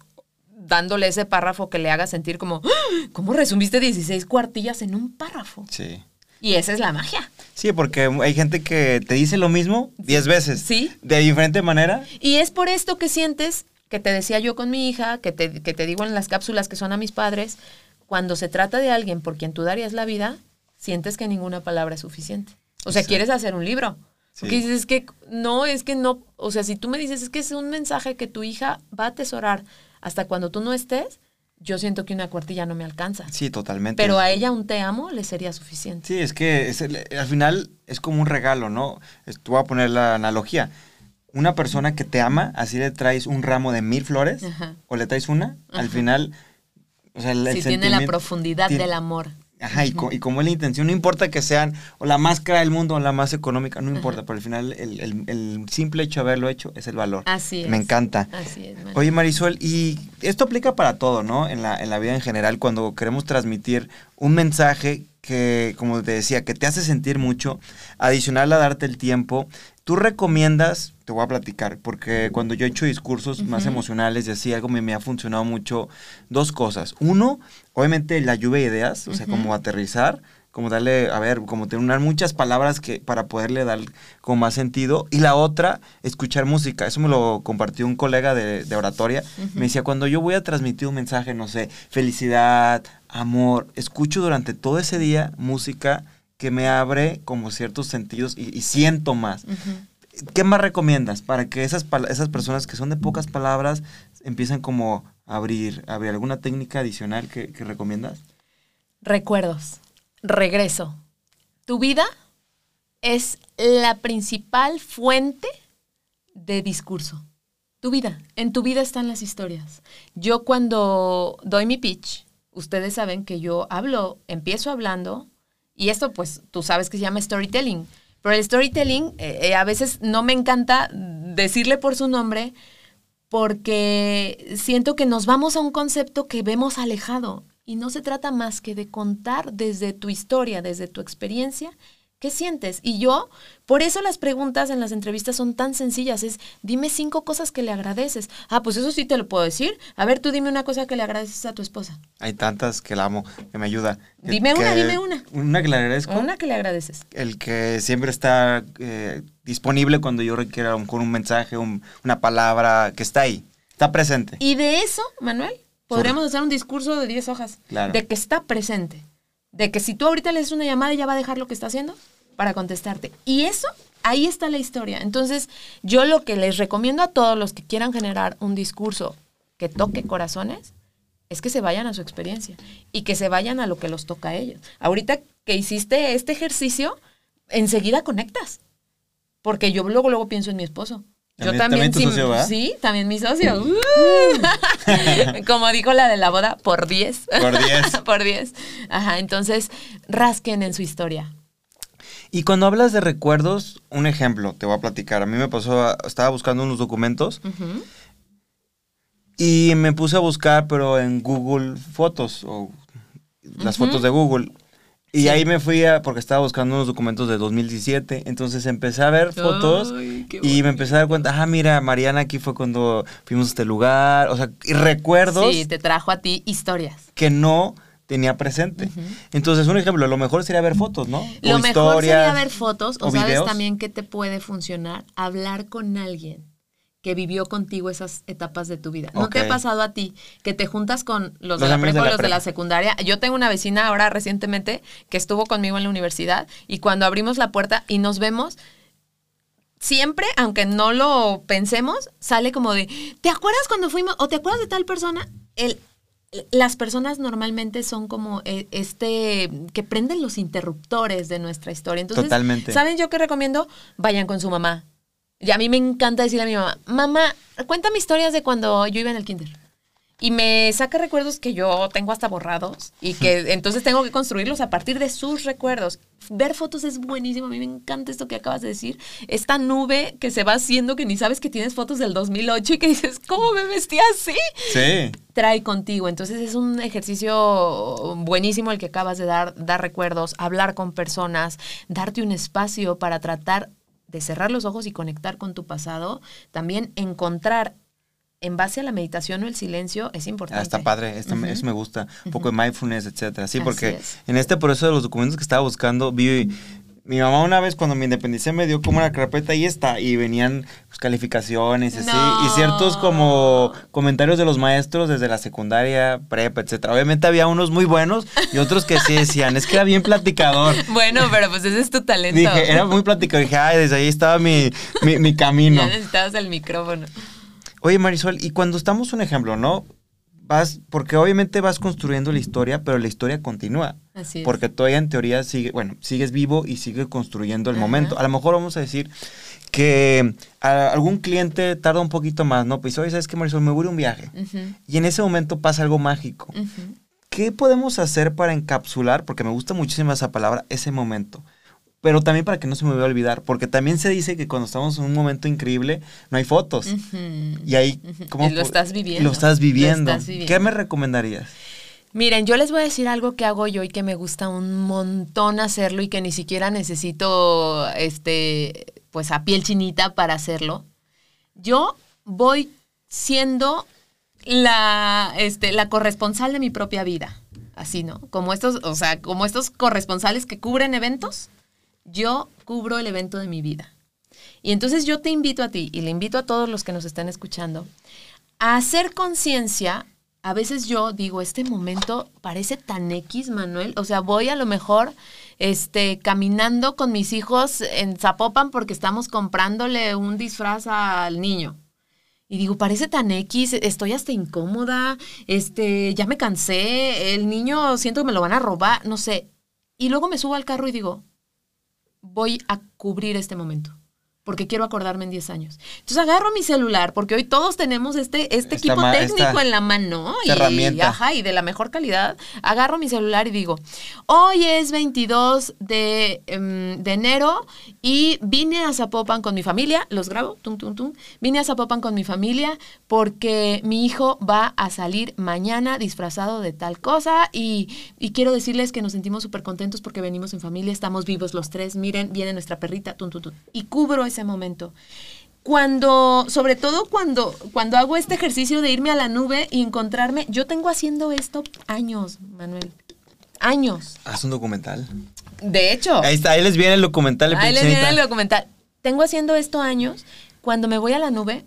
B: dándole ese párrafo que le haga sentir como, ¡Ah! ¿cómo resumiste 16 cuartillas en un párrafo?
A: Sí.
B: Y esa es la magia.
A: Sí, porque hay gente que te dice lo mismo 10 veces.
B: Sí.
A: De diferente manera.
B: Y es por esto que sientes, que te decía yo con mi hija, que te, que te digo en las cápsulas que son a mis padres, cuando se trata de alguien por quien tú darías la vida, sientes que ninguna palabra es suficiente. O sea,
A: Sí.
B: quieres hacer un libro.
A: Sí.
B: Porque dices, es que no, es que no. O sea, si tú me dices, es que es un mensaje que tu hija va a atesorar hasta cuando tú no estés, yo siento que una cuartilla no me alcanza.
A: Sí, totalmente.
B: Pero a ella un te amo le sería suficiente.
A: Sí, es que es el- al final es como un regalo, ¿no? Te voy a poner la analogía. Una persona que te ama, así le traes un ramo de mil flores
B: Ajá.
A: o le traes una, al final, o sea, el, el
B: Si tiene la profundidad
A: tiene-
B: del amor.
A: Ajá, y, co- y como es la intención, no importa que sean o la más cara del mundo o la más económica, no importa, pero al final el, el- el simple hecho de haberlo hecho es el valor.
B: Así es.
A: Me encanta.
B: Así es. Manuel.
A: Oye Marisol, y esto aplica para todo, ¿no? En la, en la vida en general, cuando queremos transmitir un mensaje que, como te decía, que te hace sentir mucho, adicional a darte el tiempo, tú recomiendas, te voy a platicar, porque cuando yo he hecho discursos más emocionales y así, algo me, me ha funcionado mucho, dos cosas. Uno, obviamente la lluvia de ideas, o sea, como aterrizar, como darle, a ver, como tener muchas palabras que para poderle dar con más sentido. Y la otra, escuchar música. Eso me lo compartió un colega de, de oratoria. Me decía, cuando yo voy a transmitir un mensaje, no sé, felicidad, amor, escucho durante todo ese día música que me abre como ciertos sentidos y, y siento más. ¿Qué más recomiendas para que esas, esas personas que son de pocas palabras empiecen como a abrir, a abrir alguna técnica adicional que recomiendas?
B: Recuerdos. Regreso. Tu vida es la principal fuente de discurso. Tu vida. En tu vida están las historias. Yo cuando doy mi pitch, ustedes saben que yo hablo, empiezo hablando, y esto pues tú sabes que se llama storytelling. Pero el storytelling eh, eh, a veces no me encanta decirle por su nombre porque siento que nos vamos a un concepto que vemos alejado. Y no se trata más que de contar desde tu historia, desde tu experiencia, qué sientes. Y yo, por eso las preguntas en las entrevistas son tan sencillas, es dime cinco cosas que le agradeces. Ah, pues eso sí te lo puedo decir. A ver, tú dime una cosa que le agradeces a tu esposa.
A: Hay tantas que la amo, que me ayuda. Que-
B: Dime una, dime una.
A: Una que le agradezco.
B: Una que le agradeces.
A: El que siempre está eh, disponible cuando yo requiera a lo mejor un mensaje, un- una palabra, que está ahí, está presente.
B: Y de eso, Manuel, podríamos hacer un discurso de 10 hojas.
A: Claro.
B: De que está presente. De que si tú ahorita le haces una llamada, ella va a dejar lo que está haciendo para contestarte. Y eso, ahí está la historia. Entonces, yo lo que les recomiendo a todos los que quieran generar un discurso que toque corazones, es que se vayan a su experiencia y que se vayan a lo que los toca a ellos. Ahorita que hiciste este ejercicio, enseguida conectas. Porque yo luego, luego pienso en mi esposo. Yo
A: También- tu
B: sí,
A: socio, ¿verdad?
B: sí, también mi socio. Como dijo la de la boda, por 10.
A: Por 10.
B: por 10. Ajá, entonces rasquen en su historia.
A: Y cuando hablas de recuerdos, un ejemplo, te voy a platicar. A mí me pasó, estaba buscando unos documentos y me puse a buscar, pero en Google Fotos o las fotos de Google. Y
B: Sí.
A: ahí me fui a, porque estaba buscando unos documentos de 2017, entonces empecé a ver fotos
B: Ay,
A: y me empecé a dar cuenta, ah, mira, Mariana, aquí fue cuando fuimos a este lugar, o sea, y recuerdos
B: Sí, te trajo a ti historias.
A: que no tenía presente. Entonces, un ejemplo, lo mejor sería ver fotos, ¿no?
B: Lo
A: O
B: mejor sería ver fotos o,
A: o
B: sabes
A: videos.
B: también que te puede funcionar hablar con alguien que vivió contigo esas etapas de tu vida. ¿No te ha pasado a ti que te juntas con los,
A: Los
B: de la prepa o los de la secundaria? Yo tengo una vecina ahora recientemente que estuvo conmigo en la universidad y cuando abrimos la puerta y nos vemos, siempre, aunque no lo pensemos, sale como de, ¿te acuerdas cuando fuimos? ¿O te acuerdas de tal persona? El, las personas normalmente son como eh, este, que prenden los interruptores de nuestra historia. Entonces,
A: Totalmente.
B: ¿saben yo qué recomiendo? Vayan con su mamá. Y a mí me encanta decirle a mi mamá, mamá, cuéntame historias de cuando yo iba en el kinder. y me saca recuerdos que yo tengo hasta borrados y que entonces tengo que construirlos a partir de sus recuerdos. Ver fotos es buenísimo, a mí me encanta esto que acabas de decir. Esta nube que se va haciendo que ni sabes que tienes fotos del 2008 y que dices, ¿cómo me vestí así?
A: Sí.
B: Trae contigo. Entonces es un ejercicio buenísimo el que acabas de dar, dar recuerdos, hablar con personas, darte un espacio para tratar de cerrar los ojos y conectar con tu pasado, también encontrar en base a la meditación o el silencio es importante.
A: Ah, está padre, eso me gusta. Un poco de mindfulness, etcétera. Sí, porque en este proceso de los documentos que estaba buscando, vi. Mi mamá una vez cuando me independicé me dio como una carpeta y está, y venían pues, calificaciones así,
B: No.
A: y ciertos como comentarios de los maestros desde la secundaria, prepa, etcétera. Obviamente había unos muy buenos y otros que sí decían, es que era bien platicador.
B: Bueno, pero pues ese es tu talento.
A: Dije, era muy platicador. Dije, ay, desde ahí estaba mi, mi, mi camino.
B: Ya necesitabas el micrófono.
A: Oye, Marisol, y cuando estamos un ejemplo, ¿no? Vas, porque obviamente vas construyendo la historia, pero la historia continúa.
B: Así es.
A: Porque todavía en teoría sigue, bueno, sigues vivo y sigue construyendo el
B: Ajá.
A: momento. A lo mejor vamos a decir que a algún cliente tarda un poquito más, ¿no? Pues, oye, ¿sabes qué, Marisol? Me voy a un viaje. Y en ese momento pasa algo mágico. ¿Qué podemos hacer para encapsular, porque me gusta muchísimo esa palabra, ese momento? Pero también para que no se me vaya a olvidar, porque también se dice que cuando estamos en un momento increíble, no hay fotos. Y ahí. ¿cómo
B: Y lo estás viviendo.
A: Lo estás viviendo.
B: Lo estás viviendo.
A: ¿Qué me recomendarías?
B: Miren, yo les voy a decir algo que hago yo y que me gusta un montón hacerlo y que ni siquiera necesito, este, pues a piel chinita para hacerlo. Yo voy siendo la, este, la corresponsal de mi propia vida. Así, ¿no? Como estos, o sea, como estos corresponsales que cubren eventos, yo cubro el evento de mi vida. Y entonces yo te invito a ti y le invito a todos los que nos están escuchando a hacer conciencia. A veces yo digo, este momento parece tan X, Manuel. O sea, voy a lo mejor este, caminando con mis hijos en Zapopan porque estamos comprándole un disfraz al niño. Y digo, parece tan X, estoy hasta incómoda, este, ya me cansé, el niño siento que me lo van a robar, no sé. Y luego me subo al carro y digo, voy a cubrir este momento. Porque quiero acordarme en 10 años. Entonces agarro mi celular, porque hoy todos tenemos este, este
A: Esta
B: equipo técnico en la mano.
A: herramienta.
B: Ajá, y de la mejor calidad. Agarro mi celular y digo, hoy es 22 de, em, de enero y vine a Zapopan con mi familia, los grabo, tum, tum, tum. Vine a Zapopan con mi familia porque mi hijo va a salir mañana disfrazado de tal cosa y, y quiero decirles que nos sentimos súper contentos porque venimos en familia, estamos vivos los tres, miren, viene nuestra perrita, tum, tum, tum. Y cubro ese momento. Cuando, sobre todo cuando, cuando hago este ejercicio de irme a la nube y encontrarme, yo tengo haciendo esto años, Manuel. Años.
A: Haz un documental.
B: De hecho.
A: Ahí está, ahí les viene el documental.
B: Ahí les viene el documental. Tengo haciendo esto años. Cuando me voy a la nube,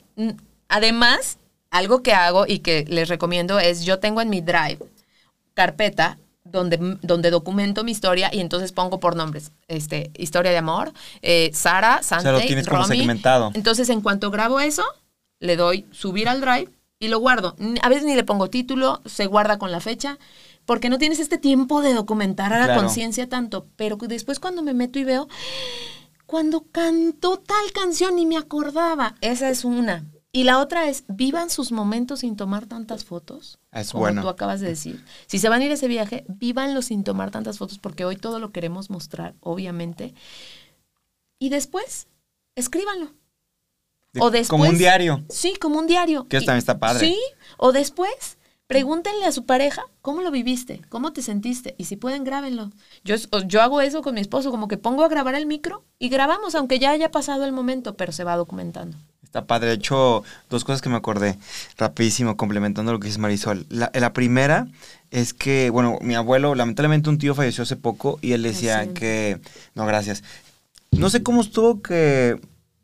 B: además, algo que hago y que les recomiendo es, yo tengo en mi Drive carpeta donde, donde documento mi historia y entonces pongo por nombres. Este, historia de amor, eh, Sara, Sante,
A: lo tienes como segmentado.
B: Entonces, en cuanto grabo eso, le doy subir al Drive y lo guardo. A veces ni le pongo título, se guarda con la fecha, porque no tienes este tiempo de documentar a la
A: Claro.
B: conciencia tanto. Pero después cuando me meto y veo, cuando cantó tal canción y me acordaba, esa es una. Y la otra es, vivan sus momentos sin tomar tantas fotos.
A: Es
B: como
A: bueno.
B: tú acabas de decir. Si se van a ir a ese viaje, vívanlo sin tomar tantas fotos, porque hoy todo lo queremos mostrar, obviamente. Y después, escríbanlo.
A: De-
B: o después,
A: Como un diario.
B: Sí, como un diario.
A: Que
B: Y-
A: también está padre.
B: Sí, o después, pregúntenle a su pareja cómo lo viviste, cómo te sentiste, y si pueden, grábenlo. Yo, yo hago eso con mi esposo, como que pongo a grabar el micro y grabamos, aunque ya haya pasado el momento, pero se va documentando.
A: Está padre. De hecho, dos cosas que me acordé rapidísimo, complementando lo que dice Marisol. La, la primera es que, bueno, mi abuelo, lamentablemente un tío falleció hace poco y él decía que... No, gracias. No sé cómo estuvo que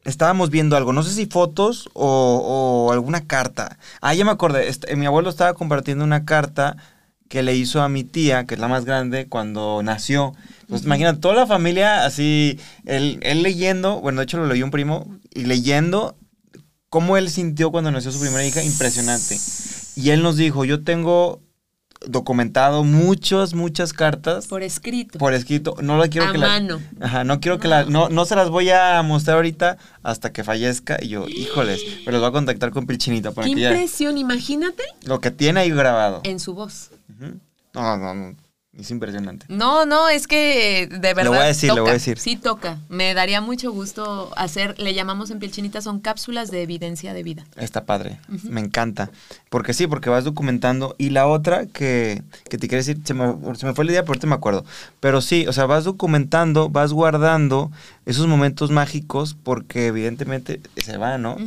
A: estábamos viendo algo, no sé si fotos o, o alguna carta. Ah, ya me acordé. Este, mi abuelo estaba compartiendo una carta que le hizo a mi tía, que es la más grande, cuando nació. Entonces, imagínate, toda la familia así, él, él leyendo, bueno, de hecho lo leyó un primo, y leyendo cómo él sintió cuando nació su primera hija, impresionante. Y él nos dijo, yo tengo documentado muchas, muchas cartas.
B: Por escrito.
A: Por escrito. No lo quiero
B: a
A: que
B: mano.
A: la. Ajá, no quiero que la. No, no se las voy a mostrar ahorita hasta que fallezca. Y yo, híjoles, pero los voy a contactar con Pilchinita para
B: Qué
A: que ya.
B: impresión, imagínate
A: Lo que tiene ahí grabado.
B: en su voz.
A: Ujú. No, no, no. Es impresionante.
B: No, no, es que de verdad.
A: voy a decir, lo voy a decir.
B: Sí, toca. Me daría mucho gusto hacer, le llamamos en piel chinita, son cápsulas de evidencia de vida.
A: Está padre, me encanta. Porque sí, porque vas documentando. Y la otra que, que te quiero decir, se me, se me fue la idea, pero ahorita me acuerdo. Pero sí, o sea, vas documentando, vas guardando esos momentos mágicos porque evidentemente se van, ¿no?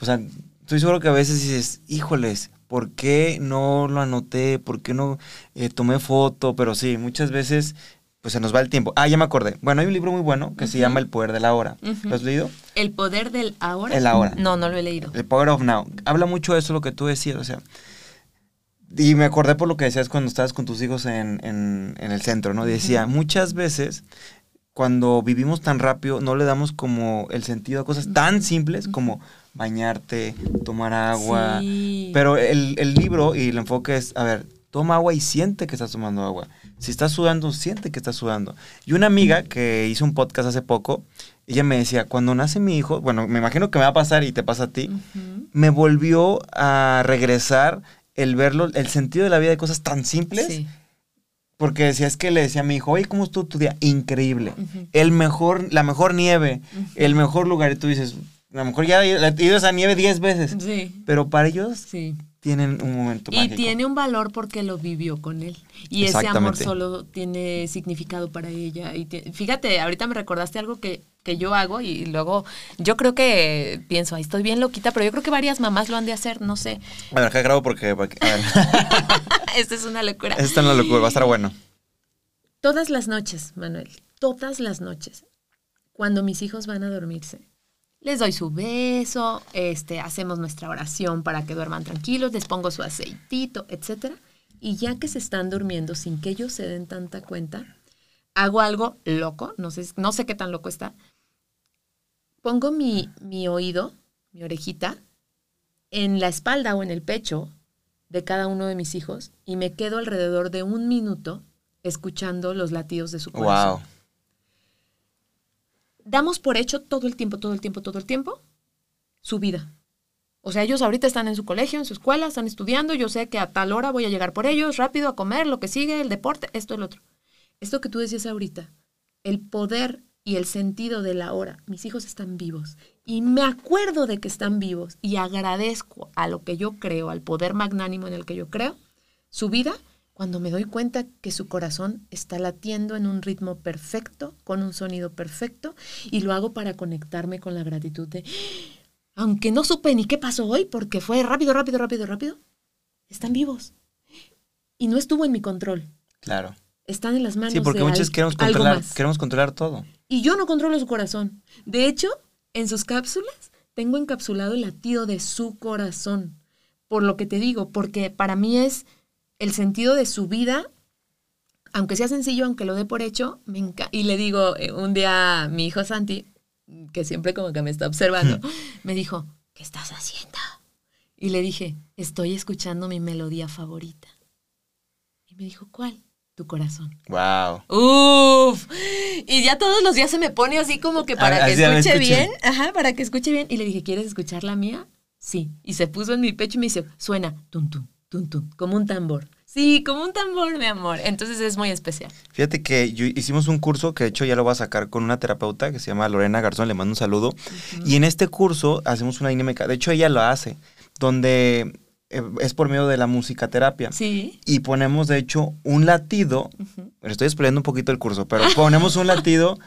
A: O sea, estoy seguro que a veces dices, híjoles, ¿por qué no lo anoté? ¿Por qué no eh, tomé foto? Pero sí, muchas veces pues se nos va el tiempo. Ah, ya me acordé. Bueno, hay un libro muy bueno que se llama El Poder de la Hora.
B: Ujú.
A: ¿Lo has leído?
B: El poder del ahora.
A: El ahora.
B: No, no lo he leído.
A: The Power of Now. Habla mucho de eso lo que tú decías, o sea. Y me acordé por lo que decías cuando estabas con tus hijos en, en- en el centro, ¿no? Decía, muchas veces cuando vivimos tan rápido no le damos como el sentido a cosas tan simples como bañarte, tomar agua.
B: Sí.
A: Pero el, el libro y el enfoque es, a ver, toma agua y siente que estás tomando agua. Si estás sudando, siente que estás sudando. Y una amiga que hizo un podcast hace poco, ella me decía, cuando nace mi hijo, bueno, me imagino que me va a pasar y te pasa a ti, me volvió a regresar el verlo, el sentido de la vida de cosas tan simples.
B: Sí.
A: Porque decía, es que le decía a mi hijo, oye, ¿cómo estuvo tu día? Increíble. El mejor, la mejor nieve, el mejor lugar. Y tú dices, a lo mejor ya he ido a esa nieve 10 veces.
B: Sí.
A: Pero para ellos
B: Sí.
A: Tienen un momento
B: Y
A: mágico.
B: tiene un valor porque lo vivió con él. Y ese amor solo tiene significado para ella. Y fíjate, ahorita me recordaste algo que, que yo hago y luego yo creo que pienso, "Ay, estoy bien loquita, pero yo creo que varias mamás lo han de hacer, no sé.
A: A ver, acá grabo porque... porque- a ver.
B: Esta es una locura.
A: Esto no lo locura, va a estar bueno.
B: Todas las noches, Manuel, todas las noches, cuando mis hijos van a dormirse, les doy su beso, este, hacemos nuestra oración para que duerman tranquilos, les pongo su aceitito, etcétera, y ya que se están durmiendo sin que ellos se den tanta cuenta, hago algo loco, no sé, no sé qué tan loco está. Pongo mi, mi oído, mi orejita, en la espalda o en el pecho de cada uno de mis hijos y me quedo alrededor de un minuto escuchando los latidos de su corazón.
A: Wow.
B: Damos por hecho todo el tiempo, todo el tiempo, todo el tiempo su vida. O sea, ellos ahorita están en su colegio, en su escuela, están estudiando, yo sé que a tal hora voy a llegar por ellos, rápido a comer, lo que sigue, el deporte, esto, el otro. Esto que tú decías ahorita, el poder y el sentido de la hora. Mis hijos están vivos y me acuerdo de que están vivos y agradezco a lo que yo creo, al poder magnánimo en el que yo creo, su vida, cuando me doy cuenta que su corazón está latiendo en un ritmo perfecto, con un sonido perfecto, y lo hago para conectarme con la gratitud de, aunque no supe ni qué pasó hoy, porque fue rápido, rápido, rápido, rápido, están vivos. Y no estuvo en mi control.
A: Claro.
B: Están en las manos
A: Sí, porque
B: de
A: muchos
B: al-
A: queremos
B: algo
A: controlar,
B: más.
A: queremos controlar todo.
B: Y yo no controlo su corazón. De hecho, en sus cápsulas tengo encapsulado el latido de su corazón. Por lo que te digo, porque para mí es el sentido de su vida, aunque sea sencillo, aunque lo dé por hecho, me enca- Y le digo, eh, un día mi hijo Santi, que siempre como que me está observando, me dijo, ¿qué estás haciendo? Y le dije, estoy escuchando mi melodía favorita. Y me dijo, ¿cuál? Tu corazón.
A: Wow.
B: Uf. Y ya todos los días se me pone así como que para
A: A-
B: que
A: a
B: escuche
A: escuche.
B: bien. Ajá, para que escuche bien. Y le dije, ¿quieres escuchar la mía? Sí. Y se puso en mi pecho y me dice, suena tum tum, tum tum, como un tambor. Sí, como un tambor, mi amor. Entonces es muy especial.
A: Fíjate que yo- hicimos un curso que de hecho ya lo voy a sacar con una terapeuta que se llama Lorena Garzón, le mando un saludo. Y en este curso hacemos una dinámica, de hecho ella lo hace, donde eh, es por medio de la musicaterapia.
B: Sí.
A: Y ponemos de hecho un latido, estoy explicando un poquito el curso, pero ponemos un latido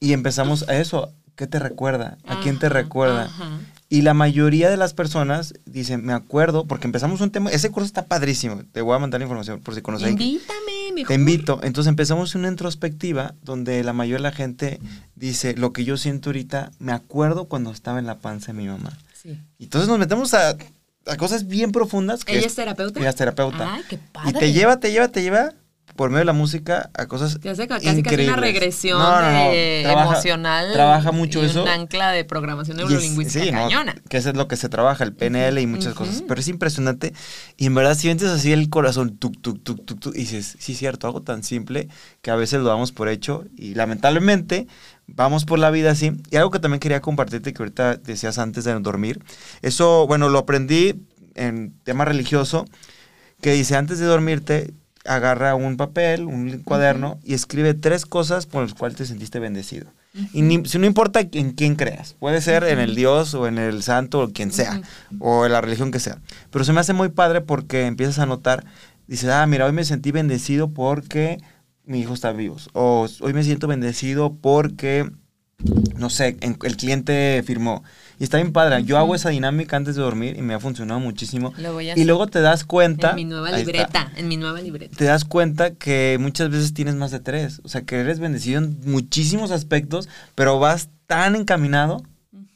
A: y empezamos a eso. ¿Qué te recuerda? ¿A quién te recuerda?
B: ajá.
A: Y la mayoría de las personas dicen, me acuerdo, porque empezamos un tema, ese curso está padrísimo, te voy a mandar la información por si conoces.
B: Invítame, mejor.
A: Te invito. Entonces empezamos una introspectiva donde la mayoría de la gente dice, lo que yo siento ahorita, me acuerdo cuando estaba en la panza de mi mamá.
B: Sí.
A: Y entonces nos metemos a, a cosas bien profundas. Que
B: ¿Ella es terapeuta?
A: Ella es terapeuta.
B: Ay, qué
A: y
B: padre.
A: te lleva, te lleva, te lleva por medio de la música a cosas
B: hace ca- casi, casi
A: increíbles.
B: una regresión
A: No, no, no,
B: de-
A: trabaja-
B: emocional.
A: Trabaja mucho
B: y
A: eso.
B: Un ancla de programación
A: Y es-
B: neurolingüística
A: sí,
B: cañona.
A: Que eso es lo que se trabaja, el PNL y muchas cosas. Pero es impresionante. Y en verdad sientes así el corazón, tuk, tuk, tuk, tuk, tuk, y dices, sí, cierto, algo tan simple que a veces lo damos por hecho. Y lamentablemente vamos por la vida así. Y algo que también quería compartirte, que ahorita decías antes de dormir. Eso, bueno, lo aprendí en tema religioso, que dice, antes de dormirte, agarra un papel, un cuaderno y escribe tres cosas por las cuales te sentiste bendecido. Y ni- si no importa en quién creas, puede ser en el Dios o en el santo o quien sea, o en la religión que sea. Pero se me hace muy padre porque empiezas a notar, dices, ah, mira, hoy me sentí bendecido porque mi hijo está vivo. O hoy me siento bendecido porque, no sé, en- el cliente firmó. Y está bien padre. Yo hago esa dinámica antes de dormir y me ha funcionado muchísimo.
B: Lo voy a
A: Y luego te das cuenta.
B: En mi nueva libreta, en mi nueva libreta.
A: te das cuenta que muchas veces tienes más de tres. O sea, que eres bendecido en muchísimos aspectos, pero vas tan encaminado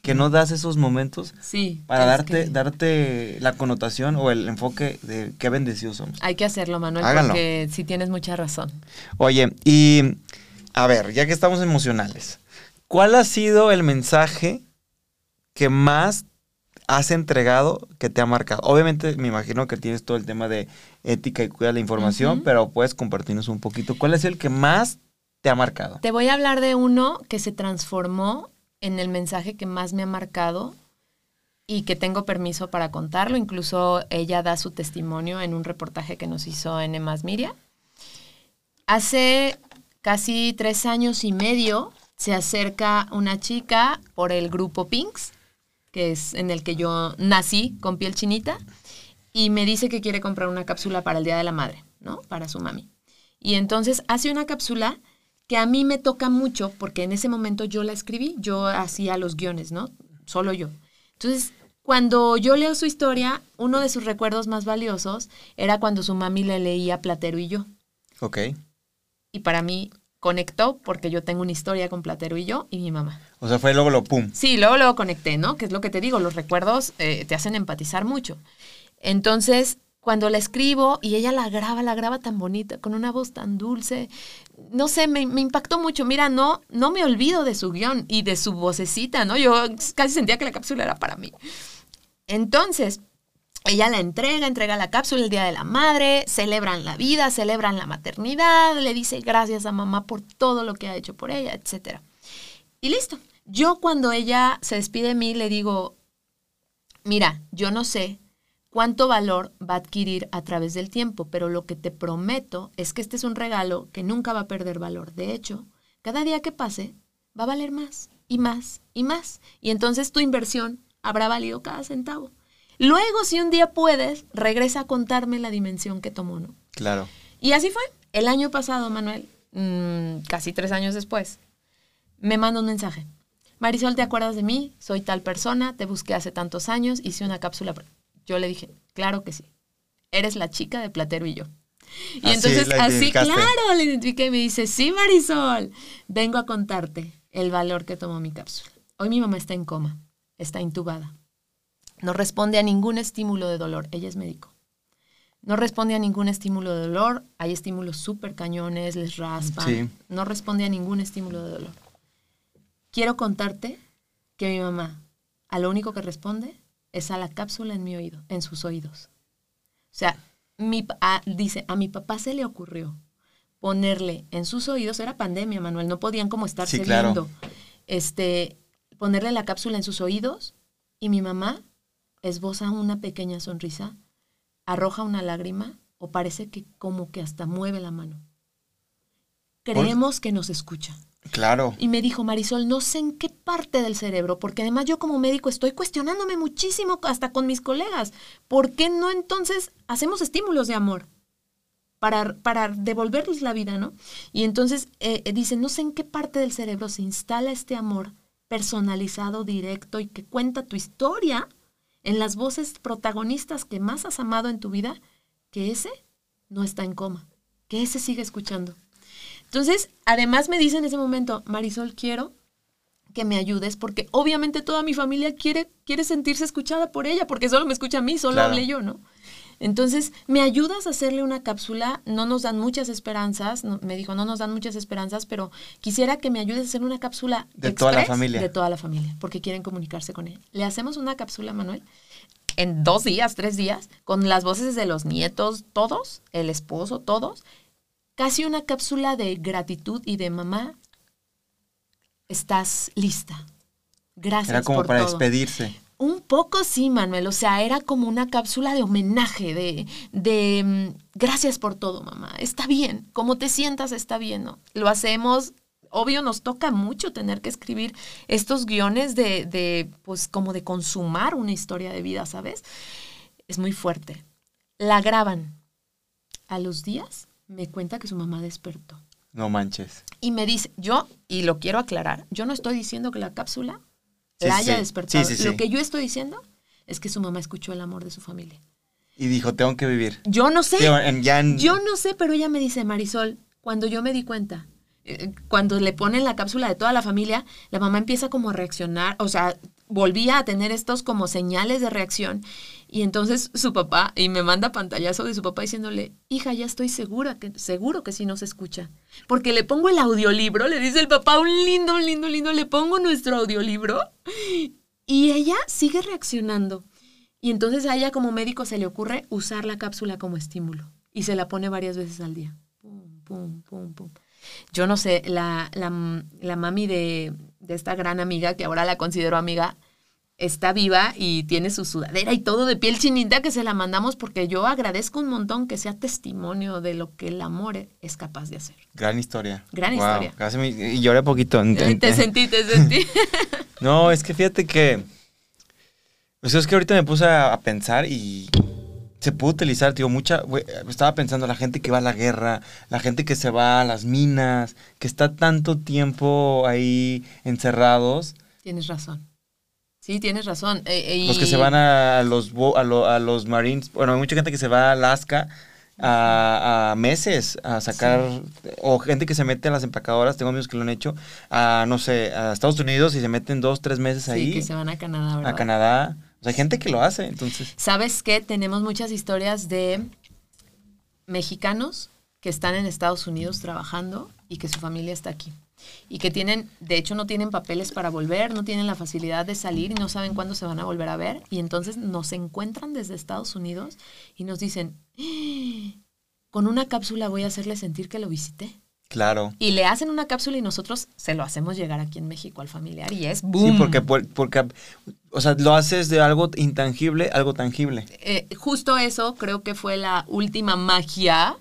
A: que no das esos momentos
B: Sí.
A: para darte,
B: que
A: darte la connotación o el enfoque de qué bendecidos somos.
B: Hay que hacerlo, Manuel,
A: Háganlo.
B: porque sí tienes mucha razón.
A: Oye, y a ver, ya que estamos emocionales, ¿cuál ha sido el mensaje que más has entregado que te ha marcado? Obviamente me imagino que tienes todo el tema de ética y cuida la información, pero puedes compartirnos un poquito. ¿Cuál es el que más te ha marcado?
B: Te voy a hablar de uno que se transformó en el mensaje que más me ha marcado y que tengo permiso para contarlo. Incluso ella da su testimonio en un reportaje que nos hizo en Emas Miria. Hace casi tres años y medio se acerca una chica por el grupo Pinks, que es en el que yo nací con piel chinita, y me dice que quiere comprar una cápsula para el Día de la Madre, ¿no? Para su mami. Y entonces hace una cápsula que a mí me toca mucho porque en ese momento yo la escribí, yo hacía los guiones, ¿no? Solo yo. Entonces, cuando yo leo su historia, uno de sus recuerdos más valiosos era cuando su mami le leía Platero y yo.
A: Ok.
B: Y para mí conectó porque yo tengo una historia con Platero y yo y mi mamá.
A: O sea, fue luego lo pum.
B: Sí, luego luego conecté, ¿no? Que es lo que te digo, los recuerdos eh, te hacen empatizar mucho. Entonces, cuando la escribo y ella la graba, la graba tan bonita, con una voz tan dulce, no sé, me, me impactó mucho. Mira, no, no me olvido de su guion y de su vocecita, ¿no? Yo casi sentía que la cápsula era para mí. Entonces, ella la entrega, entrega la cápsula el Día de la Madre, celebran la vida, celebran la maternidad, le dice gracias a mamá por todo lo que ha hecho por ella, etc. Y listo. Yo cuando ella se despide de mí le digo, mira, yo no sé cuánto valor va a adquirir a través del tiempo, pero lo que te prometo es que este es un regalo que nunca va a perder valor. De hecho, cada día que pase va a valer más y más y más. Y entonces tu inversión habrá valido cada centavo. Luego, si un día puedes, regresa a contarme la dimensión que tomó, ¿no?
A: Claro.
B: Y así fue. El año pasado, Manuel, mm, casi tres años después, me manda un mensaje. Marisol, ¿te acuerdas de mí? Soy tal persona, te busqué hace tantos años, hice una cápsula. Yo le dije, claro que sí. Eres la chica de Platero y yo. Y
A: Así
B: entonces, así, claro, le identifiqué y me dice, sí, Marisol, vengo a contarte el valor que tomó mi cápsula. Hoy mi mamá está en coma, está intubada. No responde a ningún estímulo de dolor. Ella es médico. No responde a ningún estímulo de dolor. Hay estímulos súper cañones, les raspan.
A: Sí.
B: No responde a ningún estímulo de dolor. Quiero contarte que mi mamá, a lo único que responde es a la cápsula en mi oído, en sus oídos. O sea, mi, a- dice, a mi papá se le ocurrió ponerle en sus oídos, era pandemia, Manuel, no podían como estarse
A: Sí, claro.
B: viendo. Este, ponerle la cápsula en sus oídos y mi mamá esboza una pequeña sonrisa, arroja una lágrima o parece que como que hasta mueve la mano. Creemos que nos escucha.
A: Claro.
B: Y me dijo, Marisol, no sé en qué parte del cerebro, porque además yo como médico estoy cuestionándome muchísimo hasta con mis colegas. ¿Por qué no entonces hacemos estímulos de amor? Para, para devolverles la vida, ¿no? Y entonces eh, eh, dice, no sé en qué parte del cerebro se instala este amor personalizado, directo y que cuenta tu historia en las voces protagonistas que más has amado en tu vida, que ese no está en coma, que ese sigue escuchando. Entonces, además me dice en ese momento, Marisol, quiero que me ayudes porque obviamente toda mi familia quiere, quiere sentirse escuchada por ella, porque solo me escucha a mí, solo
A: Claro.
B: hablé yo, ¿no? Entonces, ¿me ayudas a hacerle una cápsula? No nos dan muchas esperanzas, no- me dijo, no nos dan muchas esperanzas, pero quisiera que me ayudes a hacer una cápsula
A: De toda la familia.
B: De toda la familia, porque quieren comunicarse con él. Le hacemos una cápsula, Manuel, en dos días, tres días, con las voces de los nietos, todos, el esposo, todos. Casi una cápsula de gratitud y de mamá, estás lista. Gracias
A: Era como
B: por
A: para
B: todo.
A: despedirse.
B: Un poco sí, Manuel. O sea, era como una cápsula de homenaje, de, de mm, gracias por todo, mamá. Está bien. Como te sientas, está bien, ¿no? Lo hacemos. Obvio, nos toca mucho tener que escribir estos guiones de, de, pues, como de consumar una historia de vida, ¿sabes? Es muy fuerte. La graban. A los días me cuenta que su mamá despertó.
A: No manches.
B: Y me dice, yo, y lo quiero aclarar, yo no estoy diciendo que la cápsula
A: Sí,
B: la haya
A: sí.
B: despertado.
A: Sí,
B: Lo que yo estoy diciendo es que su mamá escuchó el amor de su familia.
A: Y dijo, tengo que vivir.
B: Yo no sé,
A: en- en-
B: yo no sé, pero ella me dice, Marisol, cuando yo me di cuenta, eh, cuando le ponen la cápsula de toda la familia, la mamá empieza como a reaccionar, o sea, volvía a tener estos como señales de reacción. Y entonces su papá, y me manda pantallazo de su papá diciéndole, hija, ya estoy segura, que seguro que sí nos escucha. Porque le pongo el audiolibro, le dice el papá, un lindo, un lindo, lindo, le pongo nuestro audiolibro. Y ella sigue reaccionando. Y entonces a ella como médico se le ocurre usar la cápsula como estímulo. Y se la pone varias veces al día. Pum, pum, pum, pum. Yo no sé, la, la, la mami de, de esta gran amiga, que ahora la considero amiga, está viva y tiene su sudadera y todo de piel chinita que se la mandamos porque yo agradezco un montón que sea testimonio de lo que el amor es capaz de hacer.
A: Gran historia.
B: Gran
A: Wow,
B: historia.
A: casi me- y lloré poquito.
B: Te sentí, te sentí.
A: No, es que fíjate que. Pues es que ahorita me puse a, a pensar y se puede utilizar, tío, mucha. estaba pensando la gente que va a la guerra, la gente que se va a las minas, que está tanto tiempo ahí encerrados.
B: tienes razón. Sí, tienes razón. Eh,
A: Los que se van a los, a, lo- a los Marines. Bueno, hay mucha gente que se va a Alaska a, a meses a sacar. O gente que se mete a las empacadoras, tengo amigos que lo han hecho, a no sé, a Estados Unidos y se meten dos, tres meses
B: Sí,
A: ahí.
B: que se van a Canadá, ¿verdad?
A: a Canadá. O sea, hay gente que lo hace, entonces.
B: ¿Sabes qué? Tenemos muchas historias de mexicanos que están en Estados Unidos trabajando y que su familia está aquí. Y que tienen, de hecho, no tienen papeles para volver, no tienen la facilidad de salir y no saben cuándo se van a volver a ver. Y entonces nos encuentran desde Estados Unidos y nos dicen, "¡Ah! con una cápsula voy a hacerle sentir que lo visité.
A: Claro.
B: Y le hacen una cápsula y nosotros se lo hacemos llegar aquí en México al familiar y es
A: Sí,
B: boom.
A: porque, por- porque, o sea, lo haces de algo intangible, algo tangible.
B: eh, justo eso creo que fue la última magia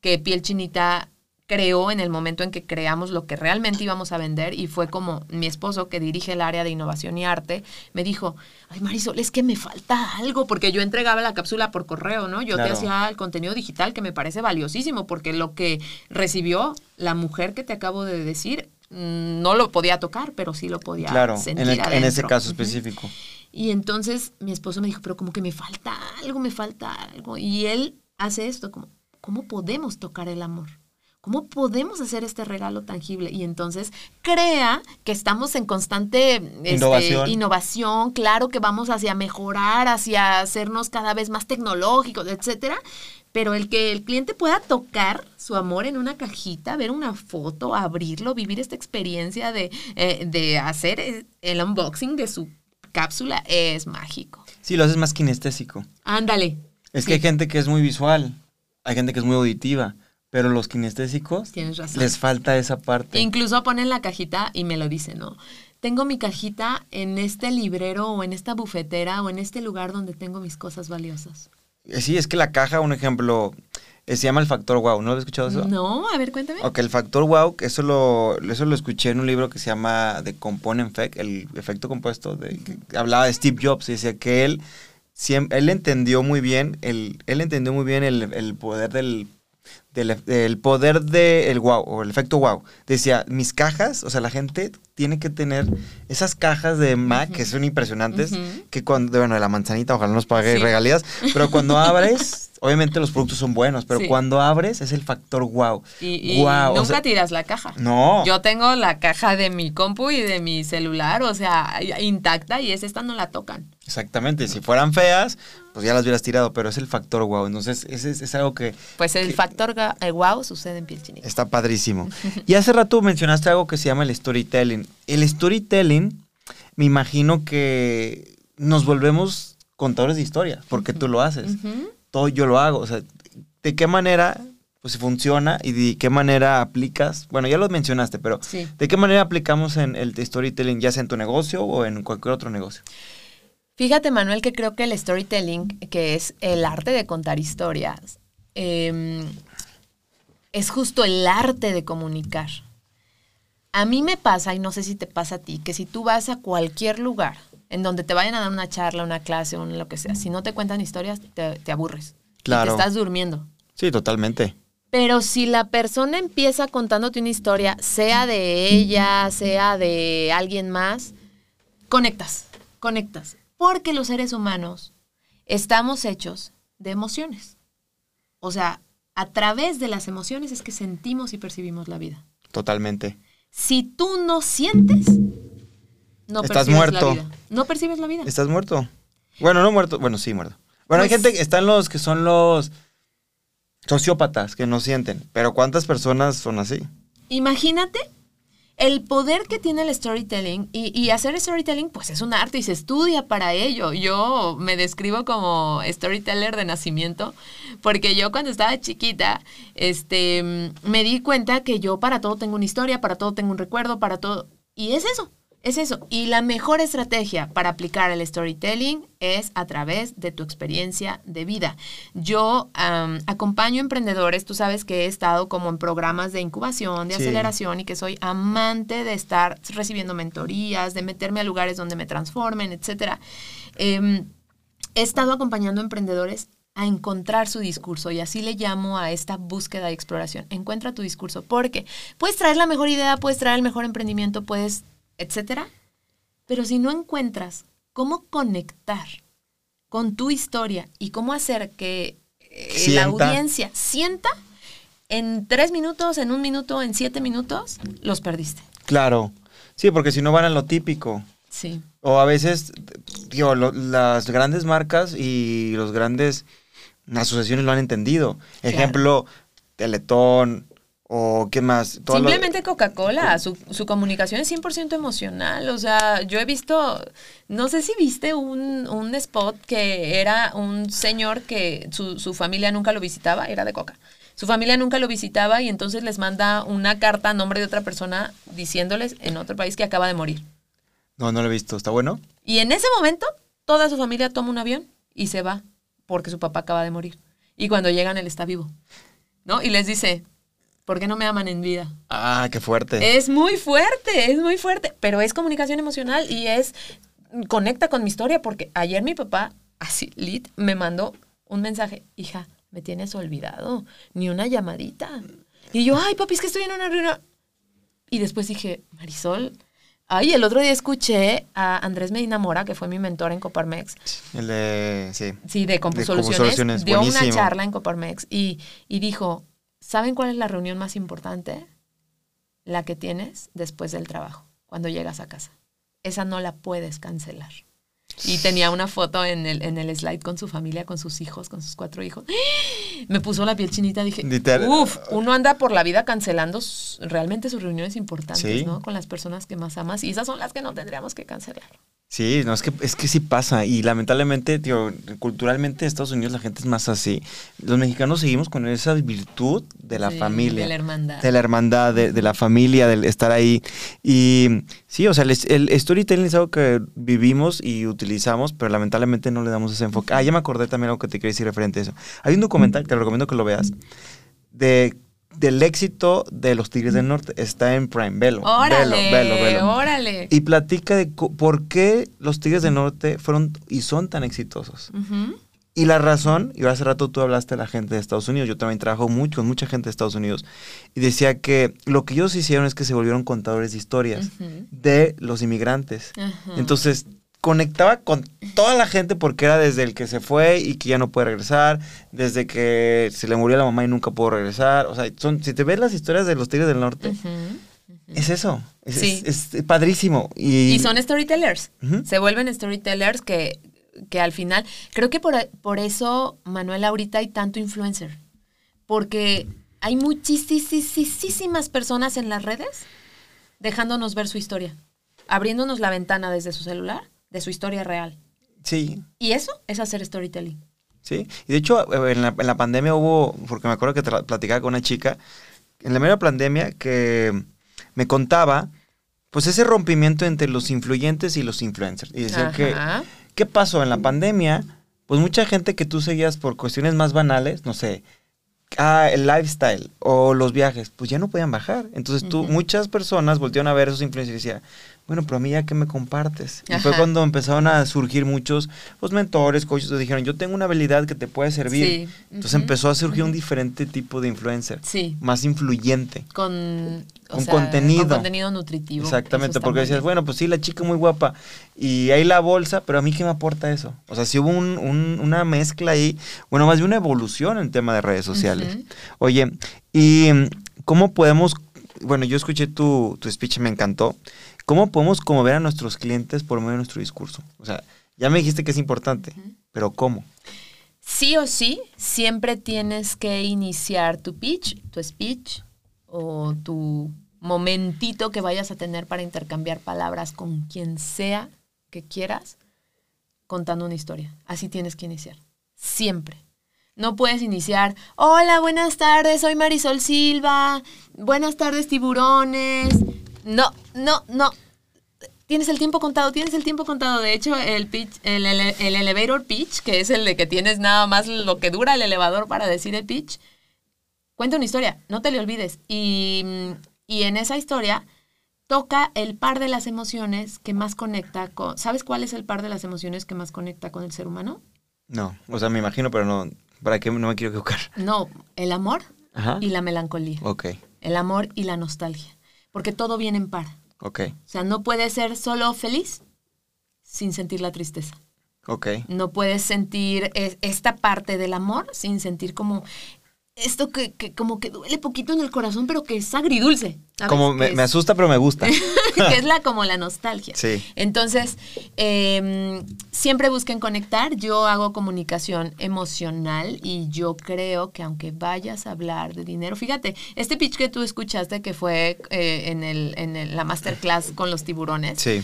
B: que Piel Chinita creó en el momento en que creamos lo que realmente íbamos a vender y fue como mi esposo que dirige el área de innovación y arte me dijo, ay Marisol, es que me falta algo porque yo entregaba la cápsula por correo, ¿no? Yo
A: Claro.
B: te hacía el contenido digital que me parece valiosísimo porque lo que recibió la mujer que te acabo de decir mm, no lo podía tocar, pero sí lo podía
A: Claro,
B: sentir
A: en, el- en ese caso específico.
B: Y entonces mi esposo me dijo, pero como que me falta algo, me falta algo. Y él hace esto, como, ¿cómo podemos tocar el amor? ¿Cómo podemos hacer este regalo tangible? Y entonces crea que estamos en constante este,
A: Innovación.
B: innovación, claro que vamos hacia mejorar, hacia hacernos cada vez más tecnológicos, etcétera. Pero el que el cliente pueda tocar su amor en una cajita, ver una foto, abrirlo, vivir esta experiencia de, eh, de hacer el unboxing de su cápsula es mágico.
A: Sí, lo haces más kinestésico.
B: Ándale.
A: Es
B: Sí.
A: que hay gente que es muy visual, hay gente que es muy auditiva, pero los kinestésicos
B: Tienes razón.
A: les falta esa parte.
B: Incluso ponen la cajita y me lo dicen, ¿no? Tengo mi cajita en este librero o en esta bufetera o en este lugar donde tengo mis cosas valiosas.
A: Eh, Sí, es que la caja, un ejemplo, eh, se llama el factor wow, ¿no lo has escuchado eso?
B: No, a ver, cuéntame.
A: Ok, el factor wow, que eso lo, eso lo escuché en un libro que se llama The Component Effect, el efecto compuesto, de, que hablaba de Steve Jobs y decía que él, él entendió muy bien, el, él entendió muy bien el, el poder del, del, del poder del wow o el efecto wow. Decía, mis cajas, o sea, la gente tiene que tener esas cajas de Mac que son impresionantes, que cuando, bueno, la manzanita, ojalá nos pague
B: Sí.
A: regalías, pero cuando abres, obviamente los productos son buenos, pero
B: Sí.
A: cuando abres es el factor wow.
B: Y, y
A: Guau, o
B: nunca
A: sea,
B: tiras la caja.
A: No.
B: Yo tengo la caja de mi compu y de mi celular, o sea, intacta y es esta no la tocan.
A: Exactamente, si fueran feas, pues ya las hubieras tirado, pero es el factor wow. Entonces, ese es, es algo que
B: Pues el
A: que
B: factor wow sucede en piel chinita.
A: está padrísimo. Y hace rato mencionaste algo que se llama el storytelling. El storytelling, me imagino que nos volvemos contadores de historias, porque tú lo haces. Todo yo lo hago. O sea, ¿de qué manera pues funciona y de qué manera aplicas? Bueno, ya lo mencionaste, pero
B: Sí.
A: ¿de qué manera aplicamos en el storytelling, ya sea en tu negocio o en cualquier otro negocio?
B: Fíjate, Manuel, que creo que el storytelling, que es el arte de contar historias, eh, es justo el arte de comunicar. A mí me pasa, y no sé si te pasa a ti, que si tú vas a cualquier lugar en donde te vayan a dar una charla, una clase, o lo que sea, si no te cuentan historias, te, te aburres. Y
A: Claro.
B: te estás durmiendo.
A: Sí, totalmente.
B: Pero si la persona empieza contándote una historia, sea de ella, sea de alguien más, conectas, conectas. Porque los seres humanos estamos hechos de emociones. O sea, a través de las emociones es que sentimos y percibimos la vida.
A: Totalmente.
B: Si tú no sientes, no
A: Estás
B: percibes
A: muerto.
B: la vida. No percibes la vida.
A: ¿Estás muerto? Bueno, no muerto. Bueno, sí, muerto. Bueno, hay
B: Pues-
A: gente, están los que son los sociópatas que no sienten. Pero ¿cuántas personas son así?
B: Imagínate el poder que tiene el storytelling y, y hacer storytelling pues es un arte y se estudia para ello. Yo me describo como storyteller de nacimiento porque yo cuando estaba chiquita este, me di cuenta que yo para todo tengo una historia, para todo tengo un recuerdo, para todo... Y es eso, es eso. Y la mejor estrategia para aplicar el storytelling es a través de tu experiencia de vida. Yo am, acompaño emprendedores, tú sabes que he estado como en programas de incubación, de
A: Sí.
B: aceleración y que soy amante de estar recibiendo mentorías, de meterme a lugares donde me transformen, etcétera. Em, he estado acompañando emprendedores a encontrar su discurso y así le llamo a esta búsqueda y exploración. Encuentra tu discurso porque puedes traer la mejor idea, puedes traer el mejor emprendimiento, puedes, etcétera, pero si no encuentras cómo conectar con tu historia y cómo hacer que eh, la audiencia sienta en tres minutos, en un minuto, en siete minutos, los perdiste.
A: Claro. Sí, porque si no van a lo típico.
B: Sí.
A: O a veces, digo, lo- las grandes marcas y los grandes asociaciones lo han entendido.
B: Claro.
A: Ejemplo, Teletón o qué más. Todo lo-
B: Simplemente Coca-Cola, su, su comunicación es 100% emocional. O sea, yo he visto, no sé si viste un, un spot que era un señor que su, su familia nunca lo visitaba, era de Coca. Su familia nunca lo visitaba y entonces les manda una carta a nombre de otra persona diciéndoles en otro país que acaba de morir.
A: No, no lo he visto. ¿Está bueno?
B: Y en ese momento, toda su familia toma un avión y se va porque su papá acaba de morir. Y cuando llegan, él está vivo. ¿No? Y les dice, ¿por qué no me aman en vida?
A: Ah, qué fuerte.
B: Es muy fuerte, es muy fuerte, pero es comunicación emocional y es conecta con mi historia porque ayer mi papá, así, lit, me mandó un mensaje, hija, me tienes olvidado, ni una llamadita. Y yo, ay, papi, es que estoy en una reunión. Y después dije, Marisol, ay, el otro día escuché a Andrés Medina Mora, que fue mi mentor en Coparmex,
A: El de, sí.
B: Sí, de Compusoluciones.
A: Compusoluciones,
B: dio una charla en Coparmex y, y dijo, ¿saben cuál es la reunión más importante? La que tienes después del trabajo, cuando llegas a casa. Esa no la puedes cancelar. Y tenía una foto en el, en el slide con su familia, con sus hijos, con sus cuatro hijos. Me puso la piel chinita, dije, uff, uno anda por la vida cancelando realmente sus reuniones importantes,
A: Sí.
B: ¿no? Con las personas que más amas. Y esas son las que no tendríamos que cancelar.
A: Sí, no, es que, es que sí pasa. Y lamentablemente, tío, culturalmente en Estados Unidos la gente es más así. Los mexicanos seguimos con esa virtud de la
B: Sí,
A: familia.
B: de la hermandad.
A: De la hermandad, de, de la familia, del estar ahí. Y sí, o sea, el, el storytelling es algo que vivimos y utilizamos, pero lamentablemente no le damos ese enfoque. Ah, ya me acordé también algo que te quería decir referente a eso. Hay un documental, te lo recomiendo que lo veas, de, del éxito de los Tigres del Norte. Está en Prime. Velo.
B: Órale,
A: velo, velo, velo.
B: órale.
A: Y platica de por qué los Tigres del Norte fueron y son tan exitosos.
B: Ujú.
A: Y la razón, y hace rato tú hablaste de la gente de Estados Unidos, yo también trabajo mucho con mucha gente de Estados Unidos, y decía que lo que ellos hicieron es que se volvieron contadores de historias
B: Ujú.
A: de los inmigrantes.
B: Ajá.
A: Entonces, conectaba con toda la gente porque era desde el que se fue y que ya no puede regresar, desde que se le murió la mamá y nunca pudo regresar. O sea, son, si te ves las historias de los Tigres del Norte, es eso. Es,
B: Sí.
A: es- es padrísimo. Y,
B: Y son storytellers. Se vuelven storytellers que, que al final, creo que por, por eso, Manuel, ahorita hay tanto influencer. Porque hay muchísimas personas en las redes dejándonos ver su historia, abriéndonos la ventana desde su celular de su historia real.
A: Sí,
B: Y eso es hacer storytelling.
A: Sí, y de hecho en la, en la pandemia hubo, porque me acuerdo que platicaba con una chica, en la mera pandemia que me contaba, pues ese rompimiento entre los influyentes y los influencers. Y decía que. ¿qué pasó en la pandemia? Pues mucha gente que tú seguías por cuestiones más banales, no sé, ah, el lifestyle o los viajes, pues ya no podían bajar. Entonces tú, muchas personas voltearon a ver esos influencers y decían, bueno, pero a mí ya que me compartes. Y fue cuando empezaron a surgir muchos pues, mentores, coaches, que dijeron, yo tengo una habilidad que te puede servir.
B: Sí.
A: Entonces empezó a surgir un diferente tipo de influencer,
B: Sí,
A: más influyente.
B: con,
A: Con
B: sea,
A: contenido.
B: Con contenido nutritivo.
A: Exactamente, porque decías,
B: bien.
A: bueno, pues sí, la chica muy guapa y hay la bolsa, pero a mí qué me aporta eso. O sea, si hubo un- un- una mezcla ahí, bueno, más bien una evolución en tema de redes sociales. Oye, ¿y cómo podemos, bueno, yo escuché tu, tu speech, me encantó, ¿cómo podemos conmover a nuestros clientes por medio de nuestro discurso? O sea, ya me dijiste que es importante, pero ¿cómo?
B: Sí o sí, siempre tienes que iniciar tu pitch, tu speech o tu momentito que vayas a tener para intercambiar palabras con quien sea que quieras, contando una historia. Así tienes que iniciar. Siempre. No puedes iniciar, hola, buenas tardes, soy Marisol Silva, buenas tardes tiburones. No, no, no. Tienes el tiempo contado, tienes el tiempo contado. De hecho, el pitch, el, ele- el elevator pitch, que es el de que tienes nada más lo que dura el elevador para decir el pitch, cuenta una historia, no te le olvides. Y, mm, y en esa historia toca el par de las emociones que más conecta con... ¿Sabes cuál es el par de las emociones que más conecta con el ser humano?
A: No, o sea, me imagino, pero no, ¿para qué no me quiero equivocar?
B: No, el amor
A: Ajá.
B: y la melancolía.
A: Ok,
B: El amor y la nostalgia. Porque todo viene en par.
A: ok,
B: O sea, no puedes ser solo feliz sin sentir la tristeza.
A: ok.
B: No puedes sentir es- esta parte del amor sin sentir como esto que, que como que duele poquito en el corazón, pero que es agridulce. ¿sabes?
A: Como me,
B: es-
A: me asusta, pero me gusta.
B: que es la como la nostalgia.
A: Sí.
B: Entonces, eh, siempre busquen conectar. Yo hago comunicación emocional y yo creo que aunque vayas a hablar de dinero, fíjate, este pitch que tú escuchaste que fue eh, en, el, en el- la masterclass con los tiburones,
A: Sí.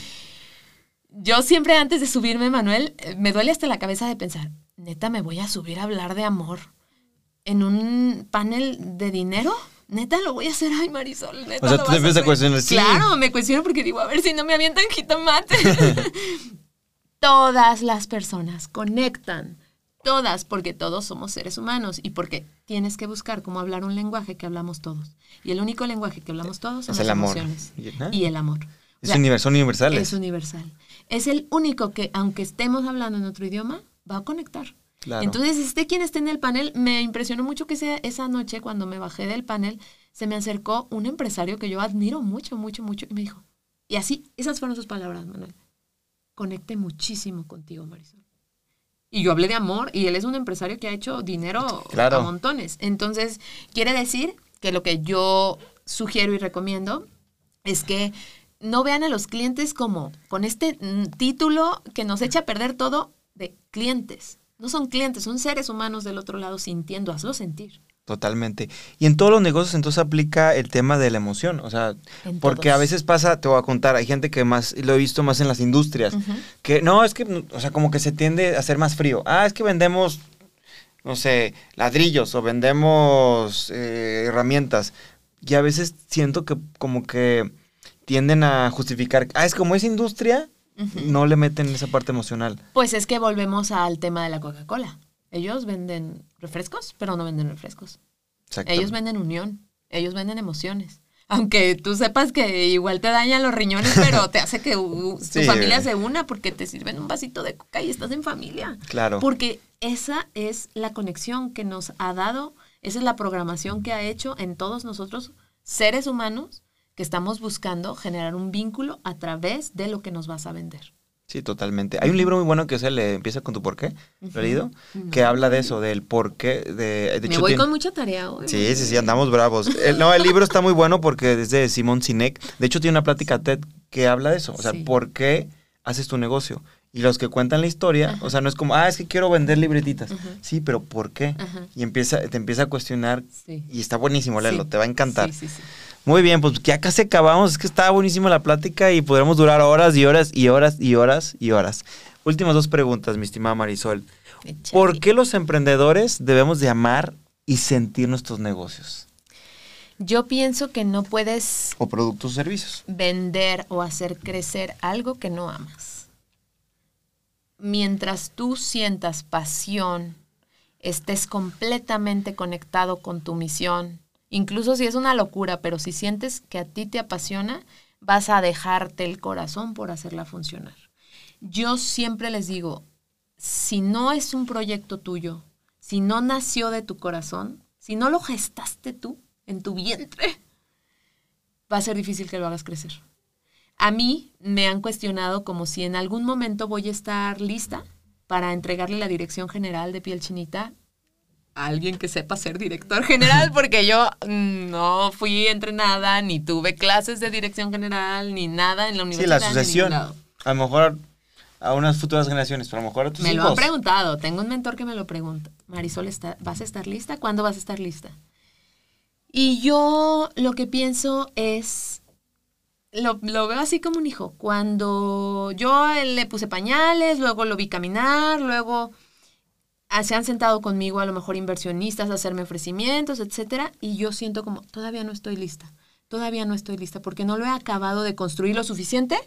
B: yo siempre antes de subirme, Manuel, eh, me duele hasta la cabeza de pensar, neta, me voy a subir a hablar de amor en un panel de dinero. Neta, lo voy a hacer. Ay, Marisol, neta.
A: O sea, tú te empiezas a
B: hacer.
A: cuestionar.
B: Claro, me cuestiono porque digo, a ver si no me avientan jitomate. Todas las personas conectan. Todas, porque todos somos seres humanos y porque tienes que buscar cómo hablar un lenguaje que hablamos todos. Y el único lenguaje que hablamos todos son
A: Es
B: las
A: el amor.
B: emociones.
A: Y- ¿no?
B: Y el amor. O
A: Es
B: sea,
A: univers- son universales.
B: es universal. Es el único que, aunque estemos hablando en otro idioma, va a conectar.
A: Claro.
B: Entonces, este quien esté en el panel, me impresionó mucho que esa, esa noche, cuando me bajé del panel, se me acercó un empresario que yo admiro mucho, mucho, mucho, y me dijo, y así, esas fueron sus palabras, Manuel. Conecte muchísimo contigo, Marisol. Y yo hablé de amor, y él es un empresario que ha hecho dinero
A: Claro.
B: a montones. Entonces, quiere decir que lo que yo sugiero y recomiendo es que no vean a los clientes como con este mm, título que nos echa a perder todo de clientes. No son clientes, son seres humanos del otro lado sintiendo, hazlo sentir.
A: Totalmente. Y en todos los negocios entonces aplica el tema de la emoción. O sea,
B: En
A: porque
B: todos.
A: a veces pasa, te voy a contar, hay gente que más, lo he visto más en las industrias, que no, es que, o sea, como que se tiende a hacer más frío. Ah, es que vendemos, no sé, ladrillos o vendemos eh, herramientas. Y a veces siento que como que tienden a justificar, ah, es como es industria, no le meten esa parte emocional.
B: Pues es que volvemos al tema de la Coca-Cola. Ellos venden refrescos, pero no venden refrescos. Ellos venden unión, ellos venden emociones. Aunque tú sepas que igual te dañan los riñones, pero te hace que tu
A: Sí.
B: familia se una porque te sirven un vasito de coca y estás en familia.
A: Claro.
B: Porque esa es la conexión que nos ha dado, esa es la programación que ha hecho en todos nosotros, seres humanos, que estamos buscando generar un vínculo a través de lo que nos vas a vender.
A: Sí, totalmente. Hay un libro muy bueno que se le empieza con tu por qué, ¿lo he leído?
B: No.
A: Que habla de eso, del por qué. De, de
B: Me
A: hecho,
B: voy
A: tiene-
B: con mucha tarea hoy.
A: Sí, sí, sí, andamos bravos. El, no, el libro está muy bueno porque es de Simón Sinek. De hecho, tiene una plática TED que habla de eso. O sea,
B: Sí.
A: ¿por qué haces tu negocio? Y los que cuentan la historia,
B: Ajá.
A: o sea, no es como, ah, es que quiero vender libretitas.
B: Ajá.
A: Sí, pero ¿por qué?
B: Ajá.
A: Y empieza, te empieza a cuestionar
B: Sí.
A: y está buenísimo, léelo,
B: Sí.
A: te va a encantar.
B: Sí, sí, sí.
A: Muy bien, pues ya casi acabamos. Es que estaba buenísima la plática y podremos durar horas y horas y horas y horas y horas. Últimas dos preguntas, mi estimada Marisol. ¿Por qué los emprendedores debemos de amar y sentir nuestros negocios?
B: Yo pienso que no puedes
A: O productos o servicios.
B: vender o hacer crecer algo que no amas. Mientras tú sientas pasión, estés completamente conectado con tu misión, incluso si es una locura, pero si sientes que a ti te apasiona, vas a dejarte el corazón por hacerla funcionar. Yo siempre les digo, si no es un proyecto tuyo, si no nació de tu corazón, si no lo gestaste tú en tu vientre, va a ser difícil que lo hagas crecer. A mí me han cuestionado como si en algún momento voy a estar lista para entregarle la dirección general de piel chinita alguien que sepa ser director general, porque yo mm, no fui entrenada, ni tuve clases de dirección general, ni nada en la
A: Sí,
B: universidad.
A: la sucesión.
B: ningún lado.
A: A lo mejor a unas futuras generaciones, pero a lo mejor a tus
B: Me lo han preguntado, tengo un mentor que me lo pregunta. Marisol, ¿está- ¿vas a estar lista? ¿Cuándo vas a estar lista? Y yo lo que pienso es, lo, lo veo así como un hijo. Cuando yo le puse pañales, luego lo vi caminar, luego se han sentado conmigo a lo mejor inversionistas a hacerme ofrecimientos, etcétera, y yo siento como, todavía no estoy lista, todavía no estoy lista, porque no lo he acabado de construir lo suficiente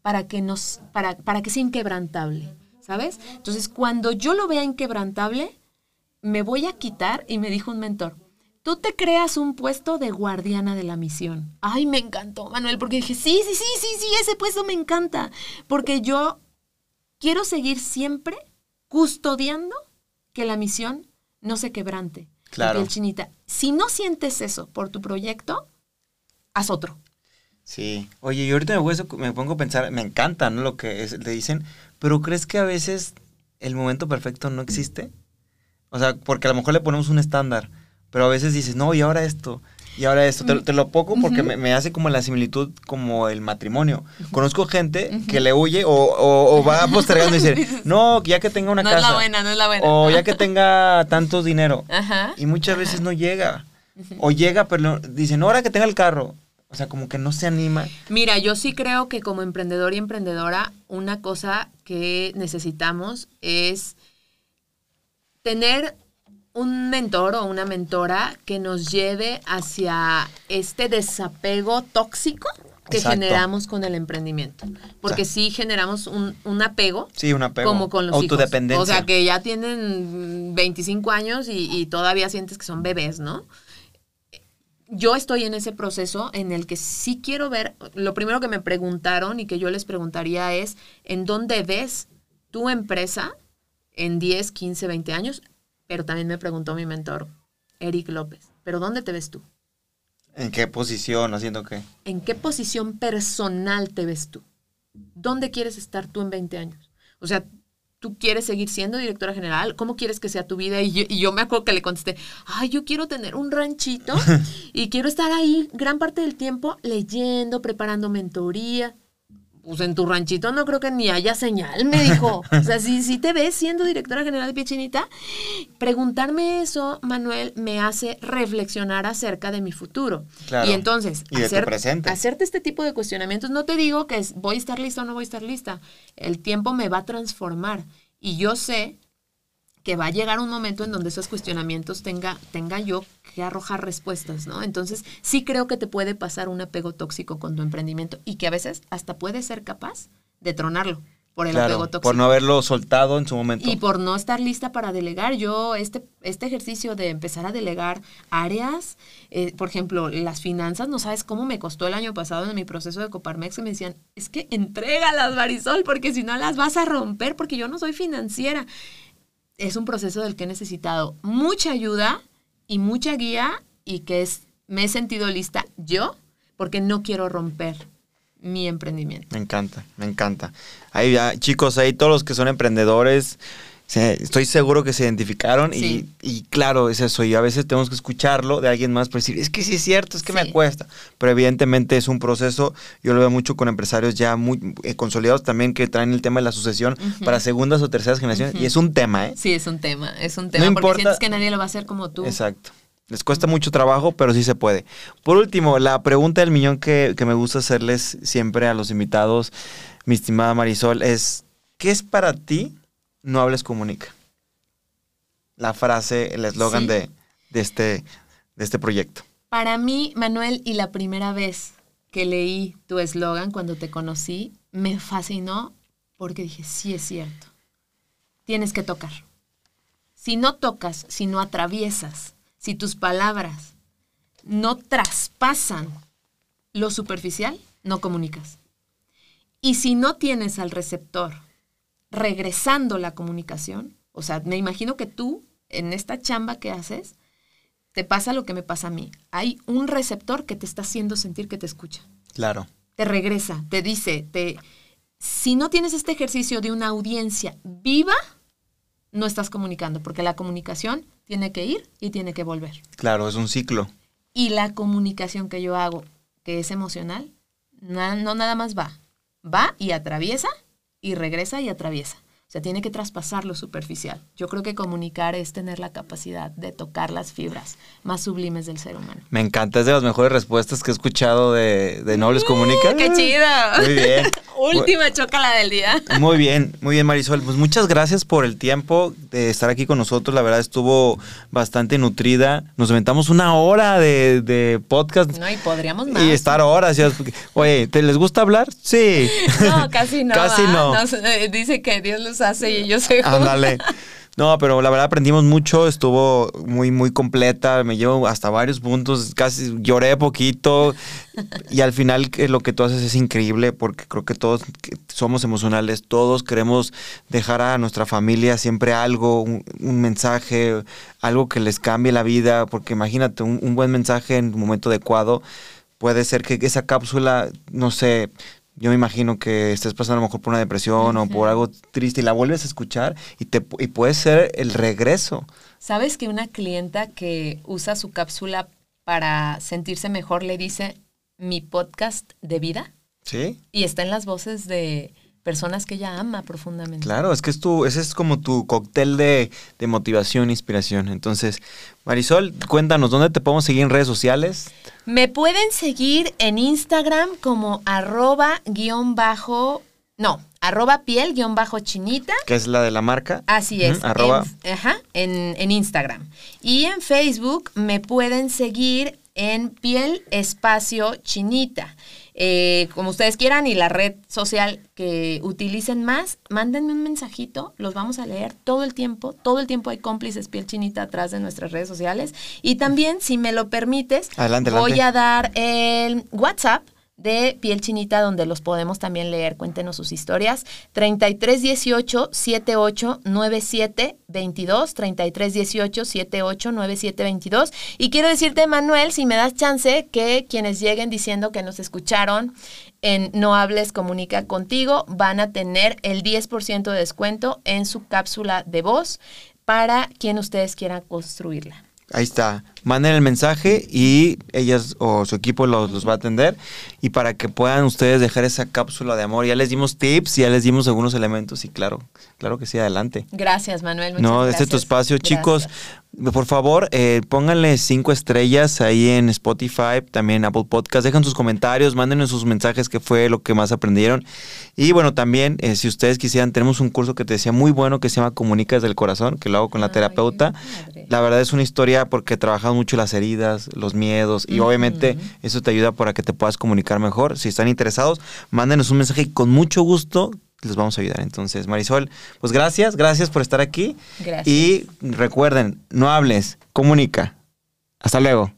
B: para que, nos, para, para que sea inquebrantable, ¿sabes? Entonces, cuando yo lo vea inquebrantable, me voy a quitar, y me dijo un mentor, tú te creas un puesto de guardiana de la misión. Ay, me encantó, Manuel, porque dije, sí, sí, sí, sí, sí, ese puesto me encanta, porque yo quiero seguir siempre custodiando que la misión no se quebrante.
A: Claro.
B: Piel chinita. Si no sientes eso por tu proyecto, haz otro.
A: Sí. Oye, y ahorita me, me pongo a pensar, me encanta, ¿no? Lo que es- te dicen, pero ¿crees que a veces el momento perfecto no existe? O sea, porque a lo mejor le ponemos un estándar, pero a veces dices, no, y ahora esto, y ahora esto. Te, te lo pongo porque me, me hace como la similitud como el matrimonio. Conozco gente que le huye o, o- o va postergando y dice, no, ya que tenga una
B: no
A: casa.
B: es la buena, no es la buena.
A: O ya que tenga tanto dinero.
B: Ajá.
A: Y muchas veces no llega. O llega, pero no- dicen, ahora que tenga el carro. O sea, como que no se anima.
B: Mira, yo sí creo que como emprendedor y emprendedora, una cosa que necesitamos es tener un mentor o una mentora que nos lleve hacia este desapego tóxico que
A: Exacto.
B: generamos con el emprendimiento. Porque sí generamos un, un apego
A: Sí, un apego.
B: como con los
A: Autodependencia.
B: hijos. O sea, que ya tienen mm, 25 años y, y todavía sientes que son bebés, ¿no? Yo estoy en ese proceso en el que sí quiero ver, lo primero que me preguntaron y que yo les preguntaría es, ¿en dónde ves tu empresa en 10, 15, 20 años? Pero también me preguntó mi mentor, Eric López, ¿pero dónde te ves tú?
A: ¿En qué posición? Haciendo qué?
B: ¿En qué posición personal te ves tú? ¿Dónde quieres estar tú en 20 años? O sea, ¿tú quieres seguir siendo directora general? ¿Cómo quieres que sea tu vida? Y yo, y yo me acuerdo que le contesté, ay, yo quiero tener un ranchito y quiero estar ahí gran parte del tiempo leyendo, preparando mentoría. Pues en tu ranchito no creo que ni haya señal, me dijo. O sea, si, si te ves siendo directora general de Piechinita, preguntarme eso, Manuel, me hace reflexionar acerca de mi futuro.
A: Claro.
B: Y entonces,
A: Y tu presente.
B: hacerte este tipo de cuestionamientos, no te digo que voy a estar lista o no voy a estar lista. El tiempo me va a transformar. Y yo sé que va a llegar un momento en donde esos cuestionamientos tenga, tenga yo que arrojar respuestas, ¿no? Entonces, sí creo que te puede pasar un apego tóxico con tu emprendimiento y que a veces hasta puede ser capaz de tronarlo. por el
A: Claro,
B: apego tóxico.
A: por no haberlo soltado en su momento.
B: Y por no estar lista para delegar, yo este, este ejercicio de empezar a delegar áreas, eh, por ejemplo, las finanzas, no sabes cómo me costó el año pasado en mi proceso de Coparmex que me decían, es que entrégalas, Marisol, porque si no las vas a romper, porque yo no soy financiera. Es un proceso del que he necesitado mucha ayuda y mucha guía y que es, me he sentido lista yo, porque no quiero romper mi emprendimiento.
A: Me encanta, me encanta. Ahí ya, chicos, ahí todos los que son emprendedores, se- estoy seguro que se identificaron y-
B: Sí.
A: y, claro, es eso. Y a veces tenemos que escucharlo de alguien más para decir, es que sí es cierto, es que me cuesta. Pero evidentemente es un proceso. Yo lo veo mucho con empresarios ya muy eh, consolidados también que traen el tema de la sucesión para segundas o terceras generaciones. Y es un tema, ¿eh?
B: Sí, es un tema, es un tema,
A: No
B: porque
A: importa-
B: sientes que nadie lo va a hacer como tú.
A: Exacto. Les cuesta mucho trabajo, pero sí se puede. Por último, la pregunta del millón que, que me gusta hacerles siempre a los invitados, mi estimada Marisol, es, ¿qué es para ti no hables comunica? La frase, el eslogan
B: Sí.
A: de, de este, de este proyecto.
B: Para mí, Manuel, y la primera vez que leí tu eslogan cuando te conocí, me fascinó porque dije, sí es cierto. Tienes que tocar. Si no tocas, si no atraviesas, si tus palabras no traspasan lo superficial, no comunicas. Y si no tienes al receptor regresando la comunicación, o sea, me imagino que tú, en esta chamba que haces, te pasa lo que me pasa a mí. Hay un receptor que te está haciendo sentir que te escucha.
A: Claro.
B: Te regresa, te dice, te si no tienes este ejercicio de una audiencia viva, no estás comunicando, porque la comunicación tiene que ir y tiene que volver.
A: Claro, es un ciclo.
B: Y la comunicación que yo hago, que es emocional, na- no nada más va. Va y atraviesa y regresa y atraviesa. O sea, tiene que traspasar lo superficial. Yo creo que comunicar es tener la capacidad de tocar las fibras más sublimes del ser humano.
A: Me encanta, es de las mejores respuestas que he escuchado de, de Nobles Comunica.
B: ¡Qué chido!
A: Muy bien.
B: Última chocala del día.
A: Muy bien, muy bien Marisol. Pues muchas gracias por el tiempo de estar aquí con nosotros. La verdad estuvo bastante nutrida. Nos aventamos una hora de, de podcast
B: No, y podríamos más.
A: y estar horas. Oye, ¿te les gusta hablar? Sí.
B: No, casi no.
A: Casi no.
B: Nos, eh, dice que Dios los hace y ellos se.
A: Ándale. No, pero la verdad aprendimos mucho, estuvo muy, muy completa, me llevo hasta varios puntos, casi lloré poquito y al final lo que tú haces es increíble porque creo que todos somos emocionales, todos queremos dejar a nuestra familia siempre algo, un, un mensaje, algo que les cambie la vida, porque imagínate, un, un buen mensaje en un momento adecuado puede ser que esa cápsula, no sé, yo me imagino que estés pasando a lo mejor por una depresión o por algo triste y la vuelves a escuchar y, te, y puede ser el regreso.
B: ¿Sabes que una clienta que usa su cápsula para sentirse mejor le dice mi podcast de vida?
A: ¿Sí?
B: Y está en las voces de personas que ella ama profundamente.
A: Claro, es que es tu, ese es como tu cóctel de, de motivación e inspiración. Entonces, Marisol, cuéntanos, ¿dónde te podemos seguir en redes sociales?
B: Me pueden seguir en Instagram como arroba guion bajo, no, arroba piel guion bajo chinita.
A: Que es la de la marca.
B: Así es.
A: Arroba.
B: En, ajá, en, en Instagram. Y en Facebook me pueden seguir en piel espacio chinita. Eh, como ustedes quieran y la red social que utilicen más, mándenme un mensajito, los vamos a leer todo el tiempo, todo el tiempo hay cómplices piel chinita atrás de nuestras redes sociales y también, si me lo permites,
A: Adelante,
B: voy
A: adelante.
B: a dar el WhatsApp de Piel Chinita, donde los podemos también leer. Cuéntenos sus historias. 3318 7897 22 3318 7897 22 Y quiero decirte, Manuel, si me das chance, que quienes lleguen diciendo que nos escucharon en No Hables Comunica Contigo van a tener el 10% de descuento en su cápsula de voz para quien ustedes quieran construirla.
A: Ahí está. Manden el mensaje y ellas o su equipo los, los va a atender. Y para que puedan ustedes dejar esa cápsula de amor. Ya les dimos tips, ya les dimos algunos elementos y claro, claro que sí, adelante.
B: Gracias, Manuel. muchas
A: No, este es tu
B: gracias.
A: espacio. Chicos,
B: Gracias.
A: Por favor, eh, pónganle cinco estrellas ahí en Spotify, también Apple Podcast. Dejan sus comentarios, mándenos sus mensajes, qué fue lo que más aprendieron. Y bueno, también, eh, si ustedes quisieran, tenemos un curso que te decía muy bueno que se llama Comunica desde el Corazón, que lo hago con la
B: Ay,
A: terapeuta. La verdad es una historia porque trabajamos mucho las heridas, los miedos y obviamente eso te ayuda para que te puedas comunicar mejor. Si están interesados, mándenos un mensaje y con mucho gusto los vamos a ayudar. Entonces, Marisol, pues gracias, gracias por estar aquí.
B: Gracias.
A: Y recuerden, no hables, comunica. Hasta luego.